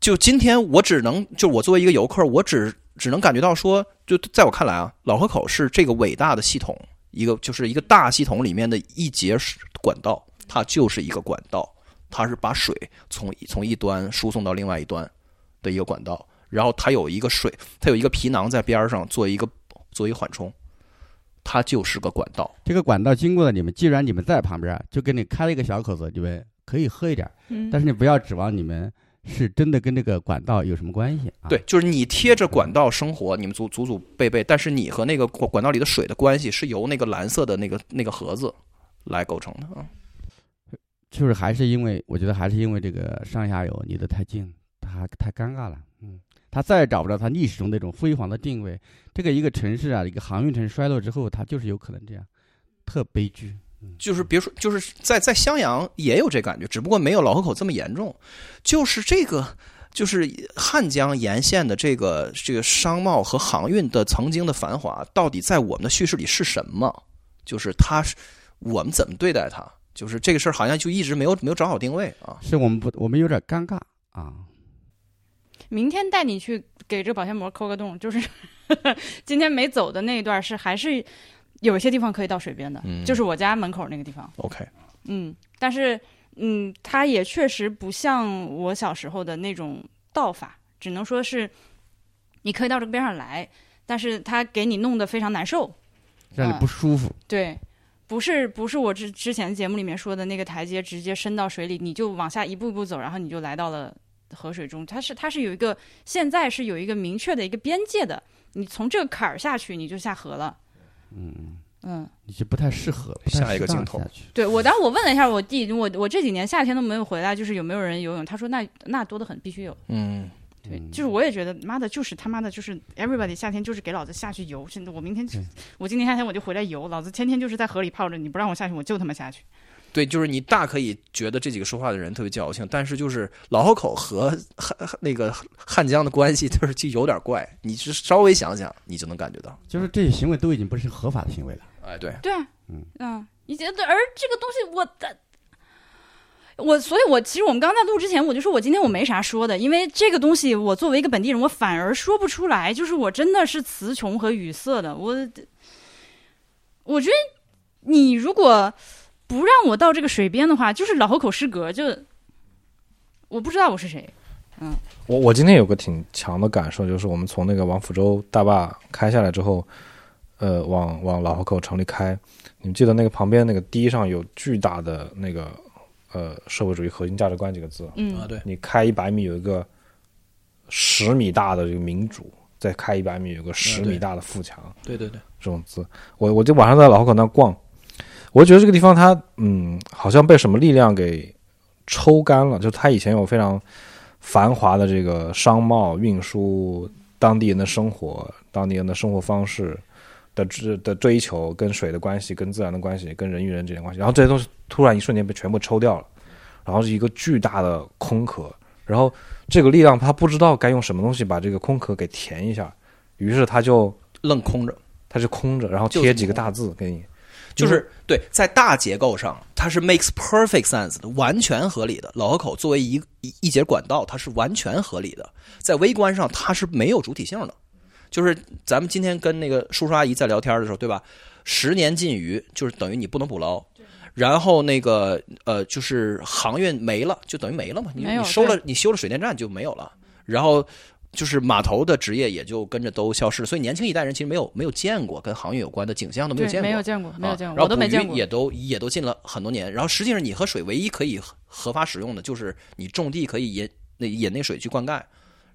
[SPEAKER 3] 就今天我只能就我作为一个游客，我只只能感觉到说，就在我看来啊，老河口是这个伟大的系统，一个就是一个大系统里面的一节管道，它就是一个管道，它是把水从从一端输送到另外一端的一个管道，然后它有一个水，它有一个皮囊在边上做一个做一个缓冲，它就是个管道。
[SPEAKER 4] 这个管道经过了你们，既然你们在旁边，就给你开了一个小口子，你们可以喝一点，
[SPEAKER 1] 嗯
[SPEAKER 4] 但是你不要指望你们是真的跟这个管道有什么关系啊？
[SPEAKER 3] 对，就是你贴着管道生活，你们祖祖祖辈辈，但是你和那个管管道里的水的关系是由那个蓝色的那个那个盒子来构成的啊。
[SPEAKER 4] 就是还是因为我觉得还是因为这个上下游离得太近，它太尴尬了。嗯，它再也找不到它历史中那种辉煌的定位。这个一个城市啊，一个航运城衰落之后，它就是有可能这样，特悲剧。
[SPEAKER 3] 就是别说，就是在在襄阳也有这感觉，只不过没有老河口这么严重。就是这个，就是汉江沿线的这个这个商贸和航运的曾经的繁华，到底在我们的叙事里是什么？就是它是我们怎么对待它？就是这个事儿好像就一直没有没有找好定位啊。
[SPEAKER 4] 是我们不，我们有点尴尬啊。
[SPEAKER 1] 明天带你去给这个保鲜膜抠个洞，就是 <laughs> 今天没走的那一段是还是有一些地方可以到水边的，
[SPEAKER 3] 嗯
[SPEAKER 1] 就是我家门口那个地方。
[SPEAKER 3] OK，
[SPEAKER 1] 嗯，但是嗯，它也确实不像我小时候的那种道法，只能说是你可以到这个边上来，但是它给你弄得非常难受。
[SPEAKER 4] 让你不舒服。
[SPEAKER 1] 对，不是不是我之之前节目里面说的那个台阶直接伸到水里，你就往下一步一步走，然后你就来到了河水中。它是它是有一个现在是有一个明确的一个边界的，你从这个坎儿下去你就下河了。
[SPEAKER 4] 嗯，
[SPEAKER 1] 嗯，
[SPEAKER 4] 你就不太适合。
[SPEAKER 3] 下一个镜头
[SPEAKER 1] 对我当时我问了一下我弟，我我这几年夏天都没有回来，就是有没有人游泳？他说那那多得很，必须有。
[SPEAKER 3] 嗯，
[SPEAKER 1] 对，就是我也觉得，妈的，就是他妈的，就是 everybody 夏天就是给老子下去游，甚至我明天我今年夏天我就回来游，老子天天就是在河里泡着，你不让我下去，我就他妈下去。
[SPEAKER 3] 对，就是你大可以觉得这几个说话的人特别矫情，但是就是老河口和汉汉那个汉江的关系，就是就有点怪。你是稍微想想，你就能感觉到。
[SPEAKER 4] 就是这些行为都已经不是合法的行为了。
[SPEAKER 3] 哎，对，
[SPEAKER 1] 对啊，
[SPEAKER 4] 嗯
[SPEAKER 1] 嗯，你觉得，而这个东西我的我，所以我其实我们刚在录之前，我就说我今天我没啥说的，因为这个东西我作为一个本地人，我反而说不出来，就是我真的是词穷和语塞的。我我觉得你如果不让我到这个水边的话，就是老河口失格，就我不知道我是谁。嗯。
[SPEAKER 2] 我我今天有个挺强的感受，就是我们从那个王府洲大坝开下来之后，呃，往往老河口城里开，你们记得那个旁边那个堤上有巨大的那个呃社会主义核心价值观几个字，
[SPEAKER 1] 嗯。
[SPEAKER 3] 啊，对，
[SPEAKER 2] 你开一百米有一个十米大的这个民主，再开一百米有个十米大的富强，
[SPEAKER 3] 对对对，
[SPEAKER 2] 这种字，我我就晚上在老河口那逛，我觉得这个地方它嗯，好像被什么力量给抽干了，就它以前有非常繁华的这个商贸运输，当地人的生活，当地人的生活方式的追的追求，跟水的关系，跟自然的关系，跟人与人之间的关系，然后这些东西突然一瞬间被全部抽掉了，然后是一个巨大的空壳，然后这个力量他不知道该用什么东西把这个空壳给填一下，于是他就
[SPEAKER 3] 愣空着。
[SPEAKER 2] 它就空着，然后贴几个大字给你，
[SPEAKER 3] 就是对，在大结构上，它是 makes perfect sense 的，完全合理的。老河口作为一一一节管道，它是完全合理的。在微观上，它是没有主体性的。就是咱们今天跟那个叔叔阿姨在聊天的时候，对吧？十年禁渔，就是等于你不能捕捞。然后那个呃，就是航运没了，就等于没了嘛。你你收了，你修了水电站就没有了。然后就是码头的职业也就跟着都消失了。所以年轻一代人其实没有没有见过跟航运有关的景象，都没有，见过。
[SPEAKER 1] 没有见过，没有见过，
[SPEAKER 3] 啊然后
[SPEAKER 1] 我都没见过。
[SPEAKER 3] 也都也都禁了很多年。然后实际上，你和水唯一可以合合法使用的，就是你种地可以引那引那水去灌溉，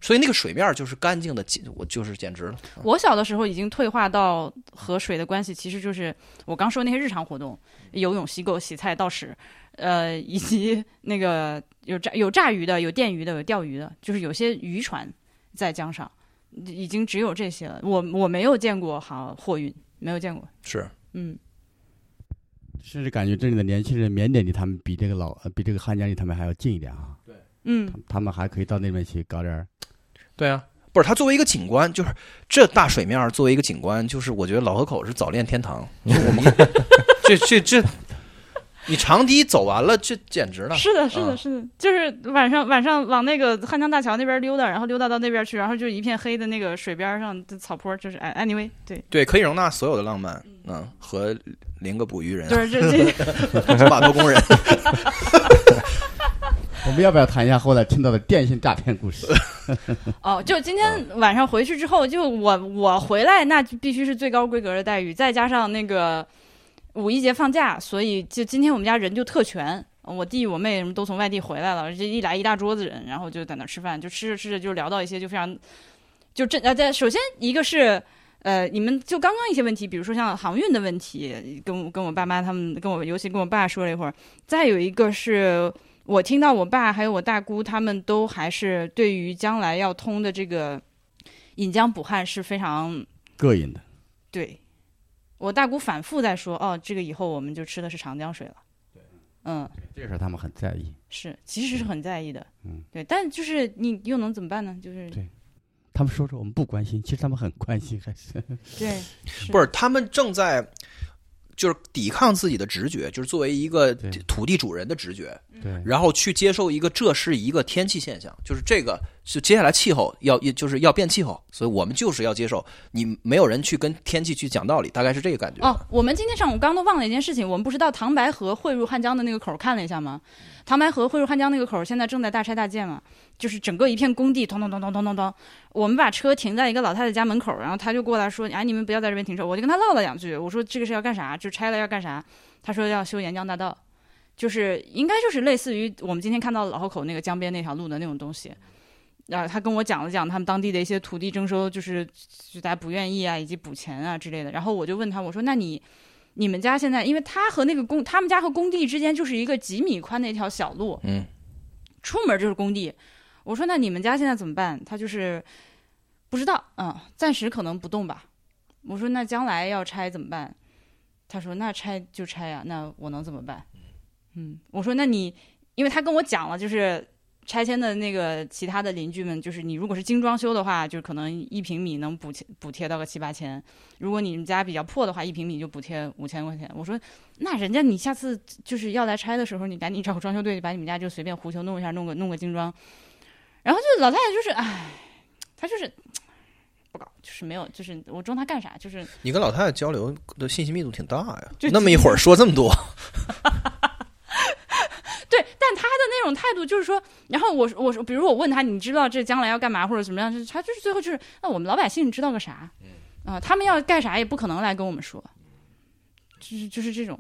[SPEAKER 3] 所以那个水面就是干净的，简我就是简直了。
[SPEAKER 1] 我小的时候已经退化到和水的关系，其实就是我刚说那些日常活动，游泳、洗狗、洗菜、倒屎，呃，以及那个有炸有炸鱼的，有电鱼的，有钓鱼的，就是有些渔船在江上，已经只有这些了。我我没有见过好货运，没有见过。
[SPEAKER 3] 是，
[SPEAKER 1] 嗯，
[SPEAKER 4] 甚至感觉这里的年轻人缅甸离他们比这个老呃比这个汉江离他们还要近一点啊。
[SPEAKER 1] 对嗯
[SPEAKER 4] 他，们还可以到那边去搞点儿
[SPEAKER 3] 对啊，不是它作为一个景观，就是这大水面作为一个景观，就是我觉得老河口是早恋天堂。就我们 <laughs> 这这这，你长堤走完了，这简直了。
[SPEAKER 1] 是的，是的，
[SPEAKER 3] 啊
[SPEAKER 1] 是的，就是晚上晚上往那个汉江大桥那边溜达，然后溜达到那边去，然后就一片黑的那个水边上的草坡，就是哎，anyway，对，
[SPEAKER 3] 对，可以容纳所有的浪漫，嗯，和零个捕鱼人，
[SPEAKER 1] 就是这这。<laughs> <laughs>
[SPEAKER 3] 码头工人。<laughs>
[SPEAKER 4] 我们要不要谈一下后来听到的电信诈骗故事？
[SPEAKER 1] 哦，就今天晚上回去之后，就我我回来，那必须是最高规格的待遇，再加上那个五一节放假，所以就今天我们家人就特全，我弟我妹什么都从外地回来了，这一来一大桌子人，然后就在那儿吃饭，就吃着吃着就聊到一些就非常就这呃，在首先一个是。呃，你们就刚刚一些问题，比如说像航运的问题，跟我跟我爸妈他们跟我，尤其跟我爸说了一会儿。再有一个是我听到我爸还有我大姑他们都还是对于将来要通的这个引江补汉是非常
[SPEAKER 4] 膈应的，
[SPEAKER 1] 对。我大姑反复在说，哦，这个以后我们就吃的是长江水了。嗯，
[SPEAKER 4] 这事儿他们很在意。
[SPEAKER 1] 是，其实是很在意的。
[SPEAKER 4] 嗯，
[SPEAKER 1] 对，但就是你又能怎么办呢？就是
[SPEAKER 4] 对他们说说我们不关心，其实他们很关心，还是 <laughs>
[SPEAKER 1] 对，
[SPEAKER 3] 不是，他们正在就是抵抗自己的直觉，就是作为一个土地主人的直觉，
[SPEAKER 4] 对
[SPEAKER 3] 然后去接受一个这是一个天气现象，就是这个是接下来气候要就是要变气候，所以我们就是要接受，你没有人去跟天气去讲道理，大概是这个感觉。
[SPEAKER 1] 哦，我们今天上午刚刚都忘了一件事情，我们不是到唐白河汇入汉江的那个口儿看了一下吗？唐白河汇入汉江那个口儿现在正在大拆大建嘛，就是整个一片工地，咚咚咚咚咚咚咚。我们把车停在一个老太太家门口儿，然后她就过来说：“哎，你们不要在这边停车。”我就跟她唠了两句，我说：“这个是要干啥？就拆了要干啥？”她说：“要修沿江大道，就是应该就是类似于我们今天看到老河口那个江边那条路的那种东西。”然后他跟我讲了讲他们当地的一些土地征收，就是就大家不愿意啊，以及补钱啊之类的。然后我就问他，我说：“那你你们家现在，因为他和那个工，他们家和工地之间就是一个几米宽的一条小路，
[SPEAKER 3] 嗯，
[SPEAKER 1] 出门就是工地。我说那你们家现在怎么办？他就是不知道，嗯，暂时可能不动吧。我说那将来要拆怎么办？他说那拆就拆呀、那我能怎么办？嗯，我说那你，因为他跟我讲了，就是拆迁的那个其他的邻居们，就是你如果是精装修的话，就是可能一平米能补贴补贴到个七八千；如果你们家比较破的话，一平米就补贴五千块钱。我说，那人家你下次就是要来拆的时候，你赶紧找个装修队，把你们家就随便胡球弄一下，弄个弄个精装。然后就老太太就是，唉，她就是不搞，就是没有，就是我装她干啥？就是
[SPEAKER 3] 你跟老太太交流的信息密度挺大呀
[SPEAKER 1] 就，
[SPEAKER 3] 那么一会儿说这么多，<laughs>
[SPEAKER 1] 对，但他的那种态度就是说，然后我我说，比如我问他，你知道这将来要干嘛或者怎么样？就是他就是最后就是，那我们老百姓知道个啥？啊、他们要干啥也不可能来跟我们说，就是就是这种，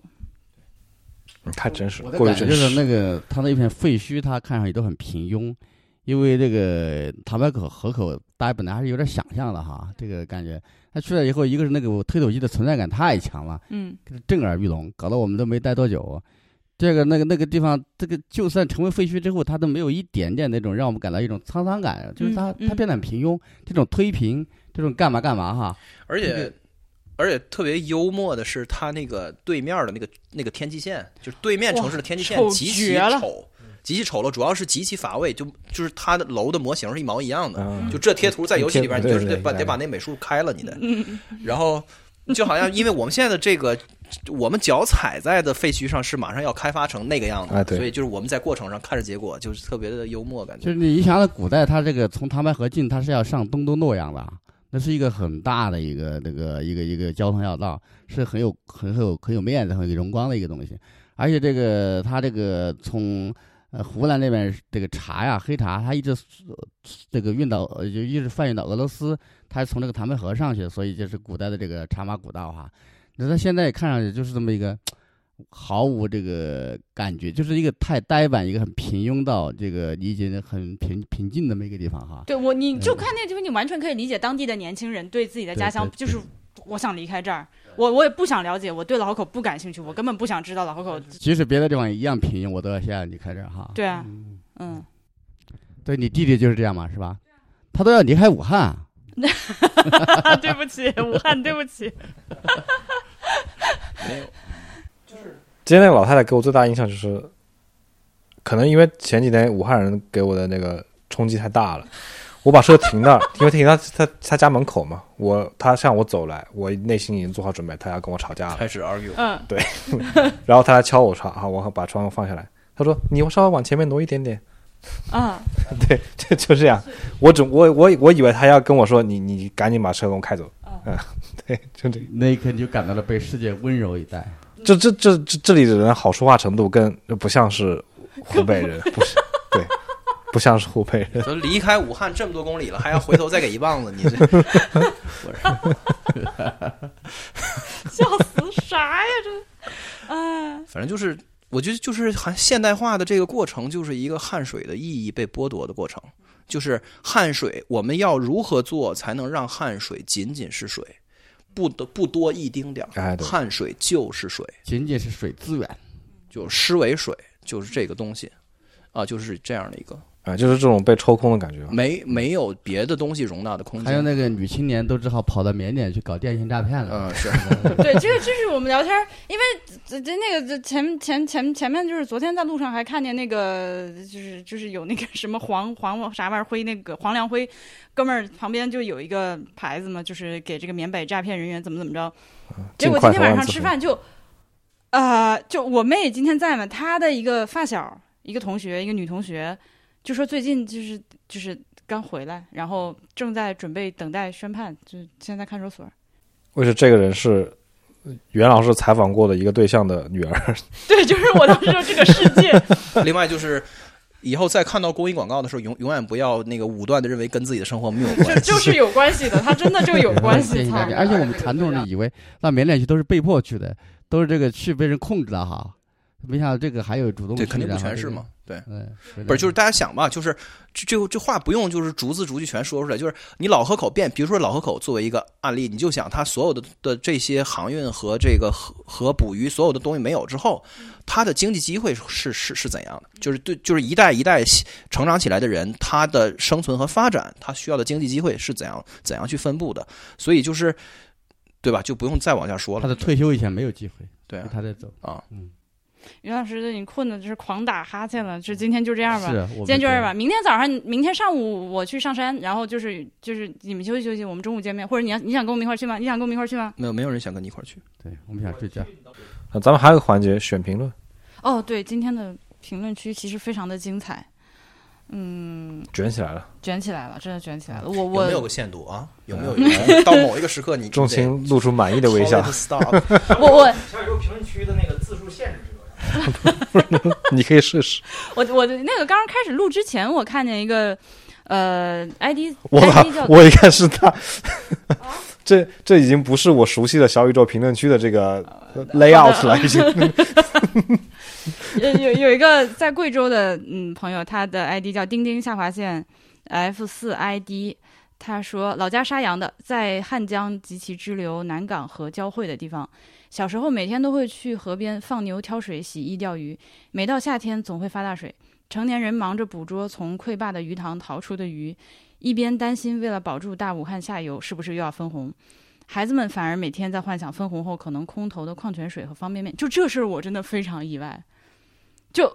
[SPEAKER 2] 嗯太真实了，过于真
[SPEAKER 4] 感觉就是。那个他那一片废墟，他看上去都很平庸，因为这个唐白口河口，大家本来还是有点想象的哈，这个感觉。他去了以后，一个是那个推土机的存在感太强了，
[SPEAKER 1] 嗯
[SPEAKER 4] 震耳欲聋，搞得我们都没待多久。这个那个那个地方，这个就算成为废墟之后，它都没有一点点那种让我们感到一种沧桑感，就是它、它变得很平庸，这种推平，这种干嘛干嘛哈，
[SPEAKER 3] 而且
[SPEAKER 4] 这个。
[SPEAKER 3] 而且特别幽默的是，它那个对面的那个那个天际线，就是对面城市的天际线极其
[SPEAKER 1] 丑
[SPEAKER 3] 极其丑陋，主要是极其乏味，就就是它的楼的模型是一毛一样的。
[SPEAKER 2] 嗯，
[SPEAKER 3] 就这贴图在游戏里边，你就是得把得把那美术开了，你得。
[SPEAKER 1] 嗯
[SPEAKER 3] 然后就好像因为我们现在的这个，我们脚踩在的废墟上是马上要开发成那个样子，
[SPEAKER 2] 哎对
[SPEAKER 3] 所以就是我们在过程上看着结果，就是特别的幽默感觉。
[SPEAKER 4] 就是你想想古代，它这个从唐白河进，它是要上东都洛阳的啊，那是一个很大的一个那个一个一个交通要道，是很有很有很有面子、很有荣光的一个东西。而且这个它这个从呃湖南那边这个茶呀黑茶，它一直呃这个运到呃就一直贩运到俄罗斯，它是从这个唐白河上去，所以就是古代的这个茶马古道哈。那他现在看上去就是这么一个。毫无这个感觉，就是一个太呆板，一个很平庸到这个理解的很平平静的这么一个地方哈。
[SPEAKER 1] 对我你就看那个地方，你完全可以理解当地的年轻人对自己的家乡就是。我想离开这儿，我我也不想了解，我对老河口不感兴趣，我根本不想知道老河口。<laughs>
[SPEAKER 4] 即使别的地方一样平庸，我都要先要离开这儿哈。
[SPEAKER 1] 对啊，嗯，
[SPEAKER 4] 对你弟弟就是这样嘛，是吧？他都要离开武汉，<laughs>
[SPEAKER 1] 对不起，武汉，对不起。
[SPEAKER 3] 没有，
[SPEAKER 2] 今天那个老太太给我最大印象就是，可能因为前几天武汉人给我的那个冲击太大了，我把车停那儿，因为停到他他家门口嘛，我他向我走来，我内心已经做好准备，他要跟我吵架了，
[SPEAKER 3] 开始 argue。
[SPEAKER 1] 嗯，对。<laughs>
[SPEAKER 2] 然后他来敲我窗，好，我把窗户放下来，他说你稍微往前面挪一点点，
[SPEAKER 1] 啊，<laughs>
[SPEAKER 2] 对，就就这样，我只我我我以为他要跟我说你你赶紧把车给我开走，嗯，对，就这。
[SPEAKER 4] 那一刻你就感到了被世界温柔以待。
[SPEAKER 2] 这这这这这里的人好说话程度跟不像是湖北人，不是 <laughs> 对，不像是湖北人。
[SPEAKER 3] 都离开武汉这么多公里了，还要回头再给一棒子，你这 <laughs>
[SPEAKER 1] 笑死啥呀这？哎，
[SPEAKER 3] 反正就是，我觉得就是汉现代化的这个过程，就是一个汗水的意义被剥夺的过程。就是汗水，我们要如何做才能让汗水仅仅是水，不得不多一丁点儿？
[SPEAKER 2] 哎对
[SPEAKER 3] 汉水就是水，
[SPEAKER 4] 仅仅是水资源，
[SPEAKER 3] 就湿为水，就是这个东西，啊，就是这样的一个，
[SPEAKER 2] 啊，就是这种被抽空的感觉。
[SPEAKER 3] 没没有别的东西容纳的空间。
[SPEAKER 4] 还有那个女青年都只好跑到缅甸去搞电信诈骗了。
[SPEAKER 3] 嗯，是 <laughs>
[SPEAKER 1] 对，这个这是我们聊天儿，因为这这那个这前前前前面就是昨天在路上还看见那个就是就是有那个什么黄黄啥玩意儿辉那个黄良辉哥们儿旁边就有一个牌子嘛，就是给这个缅北诈骗人员怎么怎么着。结果今天晚上吃饭就，呃，就我妹今天在嘛，她的一个发小，一个同学，一个女同学，就说最近就是就是刚回来，然后正在准备等待宣判，就是现在看守所。
[SPEAKER 2] 为是这个人是袁老师采访过的一个对象的女儿，<laughs>
[SPEAKER 1] 对，就是我当时说这个世界，<laughs>
[SPEAKER 3] 另外就是。以后再看到公益广告的时候，永永远不要那个武断的认为跟自己的生活没有关系。
[SPEAKER 1] 就 <laughs> 就是有关系的，它真的就有关系。
[SPEAKER 4] 而且我们传统的以为那缅甸去都是被迫去的，都是这个去被人控制的哈。没想到这个还有主动
[SPEAKER 3] 对，肯定不全是嘛。对，
[SPEAKER 4] 嗯，
[SPEAKER 3] 不是，就是大家想吧，就是这这这话不用就是逐字逐句全说出来，就是你老河口变，比如说老河口作为一个案例，你就想它所有的的这些航运和这个和和捕鱼所有的东西没有之后，它的经济机会是是是怎样的？就是对，就是一代一代成长起来的人，他的生存和发展，他需要的经济机会是怎样怎样去分布的？所以就是对吧？就不用再往下说了。
[SPEAKER 4] 他的退休以前没有机会，
[SPEAKER 3] 对啊
[SPEAKER 4] 他在走。
[SPEAKER 3] 啊，
[SPEAKER 4] 嗯，
[SPEAKER 1] 袁老师，你困的就是狂打哈欠了，就今天就这样吧。
[SPEAKER 4] 是，
[SPEAKER 1] 今天就这样吧，明天早上，明天上午我去上山，然后就是就是你们休息休息，我们中午见面，或者你要你想跟我们一块儿去吗？你想跟我们一块儿去吗？
[SPEAKER 3] 没有没有人想跟你一块儿去。
[SPEAKER 4] 对，我们想睡觉。
[SPEAKER 2] 呃咱们还有个环节选评论，
[SPEAKER 1] 哦，对，今天的评论区其实非常的精彩，嗯，
[SPEAKER 2] 卷起来了。
[SPEAKER 1] 卷起来了，真的卷起来了。我
[SPEAKER 3] 有
[SPEAKER 1] 我
[SPEAKER 3] 没有个限度啊？有没有 <laughs> 到某一个时刻你
[SPEAKER 2] 钟情露出满意的微笑。<laughs>
[SPEAKER 3] Stop。
[SPEAKER 1] 我我
[SPEAKER 5] 小宇宙评论区的那个字数限制？<laughs>
[SPEAKER 2] 你可以试试。<laughs>
[SPEAKER 1] 我我那个刚刚开始录之前，我看见一个呃 ID
[SPEAKER 2] 我我一看是他，这这已经不是我熟悉的小宇宙评论区的这个 layout 了，已经。<laughs>
[SPEAKER 1] 有有有一个在贵州的嗯朋友，他的 ID 叫钉钉下划线 F 四 ID，他说老家沙洋的，在汉江及其支流南港河交汇的地方。小时候每天都会去河边放牛、挑水、洗衣、钓鱼，每到夏天总会发大水。成年人忙着捕捉从溃坝的鱼塘逃出的鱼，一边担心为了保住大武汉下游是不是又要分洪，孩子们反而每天在幻想分洪后可能空投的矿泉水和方便面。就这事儿，我真的非常意外。就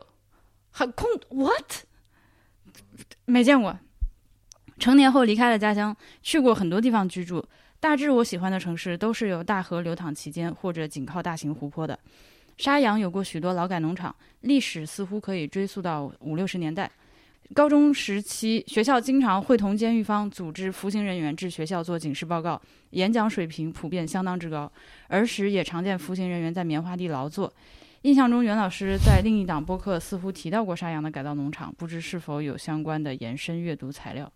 [SPEAKER 1] 很空 what 没见过。成年后离开了家乡，去过很多地方居住。大致我喜欢的城市都是有大河流淌其间，或者紧靠大型湖泊的。沙洋有过许多劳改农场，历史似乎可以追溯到五六十年代。高中时期，学校经常会同监狱方组织服刑人员至学校做警示报告，演讲水平普遍相当之高。儿时也常见服刑人员在棉花地劳作。印象中，袁老师在另一档播客似乎提到过沙洋的改造农场，不知是否有相关的延伸阅读材料？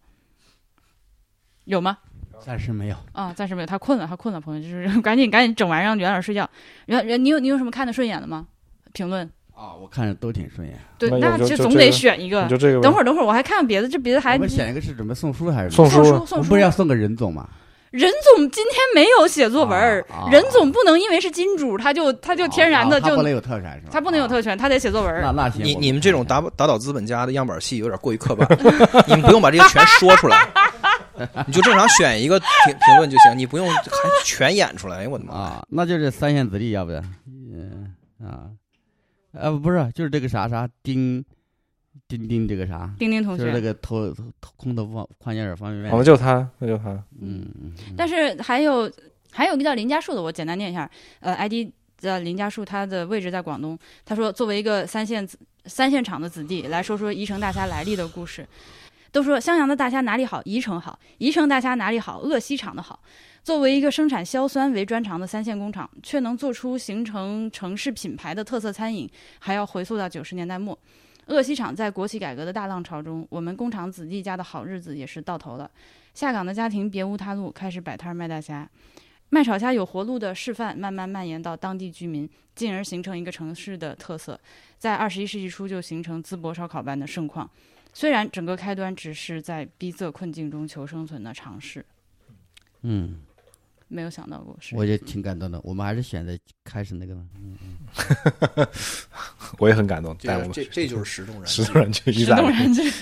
[SPEAKER 1] 有吗？
[SPEAKER 4] 暂时没有。
[SPEAKER 1] 啊，暂时没有。他困了，他困了，朋友，就是 <laughs> 赶紧赶紧整完，让袁老师睡觉。袁袁，你有你有什么看的顺眼的吗？评论
[SPEAKER 4] 啊，我看着都挺顺眼。
[SPEAKER 1] 对，
[SPEAKER 2] 那
[SPEAKER 1] 那
[SPEAKER 2] 就就
[SPEAKER 1] 总得选一个。
[SPEAKER 2] 就这个。
[SPEAKER 1] 等会儿等会儿，我还看别的，这别的还
[SPEAKER 4] 我们选一个是准备送书还是
[SPEAKER 2] 送书
[SPEAKER 1] 送书
[SPEAKER 4] 我们不是。要送个任总吗？
[SPEAKER 1] 任总今天没有写作文儿，
[SPEAKER 4] 啊啊
[SPEAKER 1] 任总不能因为是金主，他就他就天然的就
[SPEAKER 4] 啊他不能有特权是吧？
[SPEAKER 1] 他不能有特
[SPEAKER 4] 权。
[SPEAKER 1] 权，他得写作文。
[SPEAKER 4] 那那行，
[SPEAKER 3] 你你们这种打打倒资本家的样板戏有点过于刻板，<laughs> 你们不用把这些全说出来，<laughs> 你就正常选一个评评论就行，你不用还全演出来。哎呦我的妈！
[SPEAKER 4] 啊，那就是三线子弟，要不然，嗯啊，呃不是，就是这个啥啥丁丁丁这个啥，
[SPEAKER 1] 丁丁同学，
[SPEAKER 4] 就是那个头头空头方矿泉水方便面
[SPEAKER 2] 哦，那就他，那就他。
[SPEAKER 4] 嗯，嗯
[SPEAKER 1] 但是还有还有一个叫林家树的，我简单念一下，呃，ID 叫林家树，他的位置在广东。他说，作为一个三线子三线厂的子弟，来说说宜城大虾来历的故事。都说襄阳的大虾哪里好，宜城好；宜城大虾哪里好，鄂西厂的好。作为一个生产硝酸为专长的三线工厂，却能做出形成城市品牌的特色餐饮，还要回溯到九十年代末。鄂西厂在国企改革的大浪潮中，我们工厂子弟家的好日子也是到头了。下岗的家庭别无他路，开始摆摊儿卖大虾。卖炒虾有活路的示范，慢慢蔓延到当地居民，进而形成一个城市的特色。在二十一世纪初就形成淄博烧烤般的盛况。虽然整个开端只是在逼仄困境中求生存的尝试，
[SPEAKER 4] 嗯，
[SPEAKER 1] 没有想到过是。
[SPEAKER 4] 我也挺感动的。我们还是选择开始那个嗯嗯。<laughs>
[SPEAKER 2] 我也很感动，
[SPEAKER 3] 这
[SPEAKER 2] 但我们
[SPEAKER 3] 这这就是石动燃
[SPEAKER 2] 石头人就一
[SPEAKER 1] 石
[SPEAKER 2] 在
[SPEAKER 1] 动燃剧。<laughs>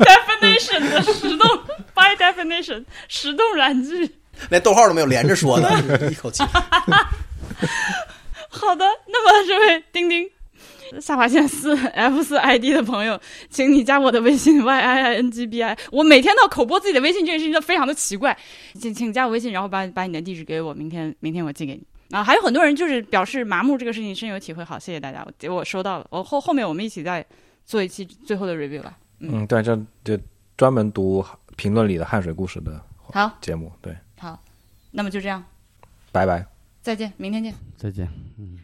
[SPEAKER 1] definition 的石动，by definition，石动燃剧。
[SPEAKER 3] 连逗号都没有连着说的，<laughs> 一口气。
[SPEAKER 1] 好的，那么这位钉钉下划线四 <laughs> F 四 ID 的朋友，请你加我的微信 y i i n g b i。我每天都要口播自己的微信，这件事情就非常的奇怪。请请加我微信，然后把把你的地址给我，明天明天我寄给你。啊，还有很多人就是表示麻木这个事情深有体会，好，谢谢大家，我我收到了，我后后面我们一起再做一期最后的 review 吧。
[SPEAKER 2] 嗯，对，这就专门读评论里的汗水故事的
[SPEAKER 1] 好，
[SPEAKER 2] 节目，对，
[SPEAKER 1] 好，那么就这样，
[SPEAKER 2] 拜拜。
[SPEAKER 1] 再见，明天见。
[SPEAKER 4] 再见。嗯。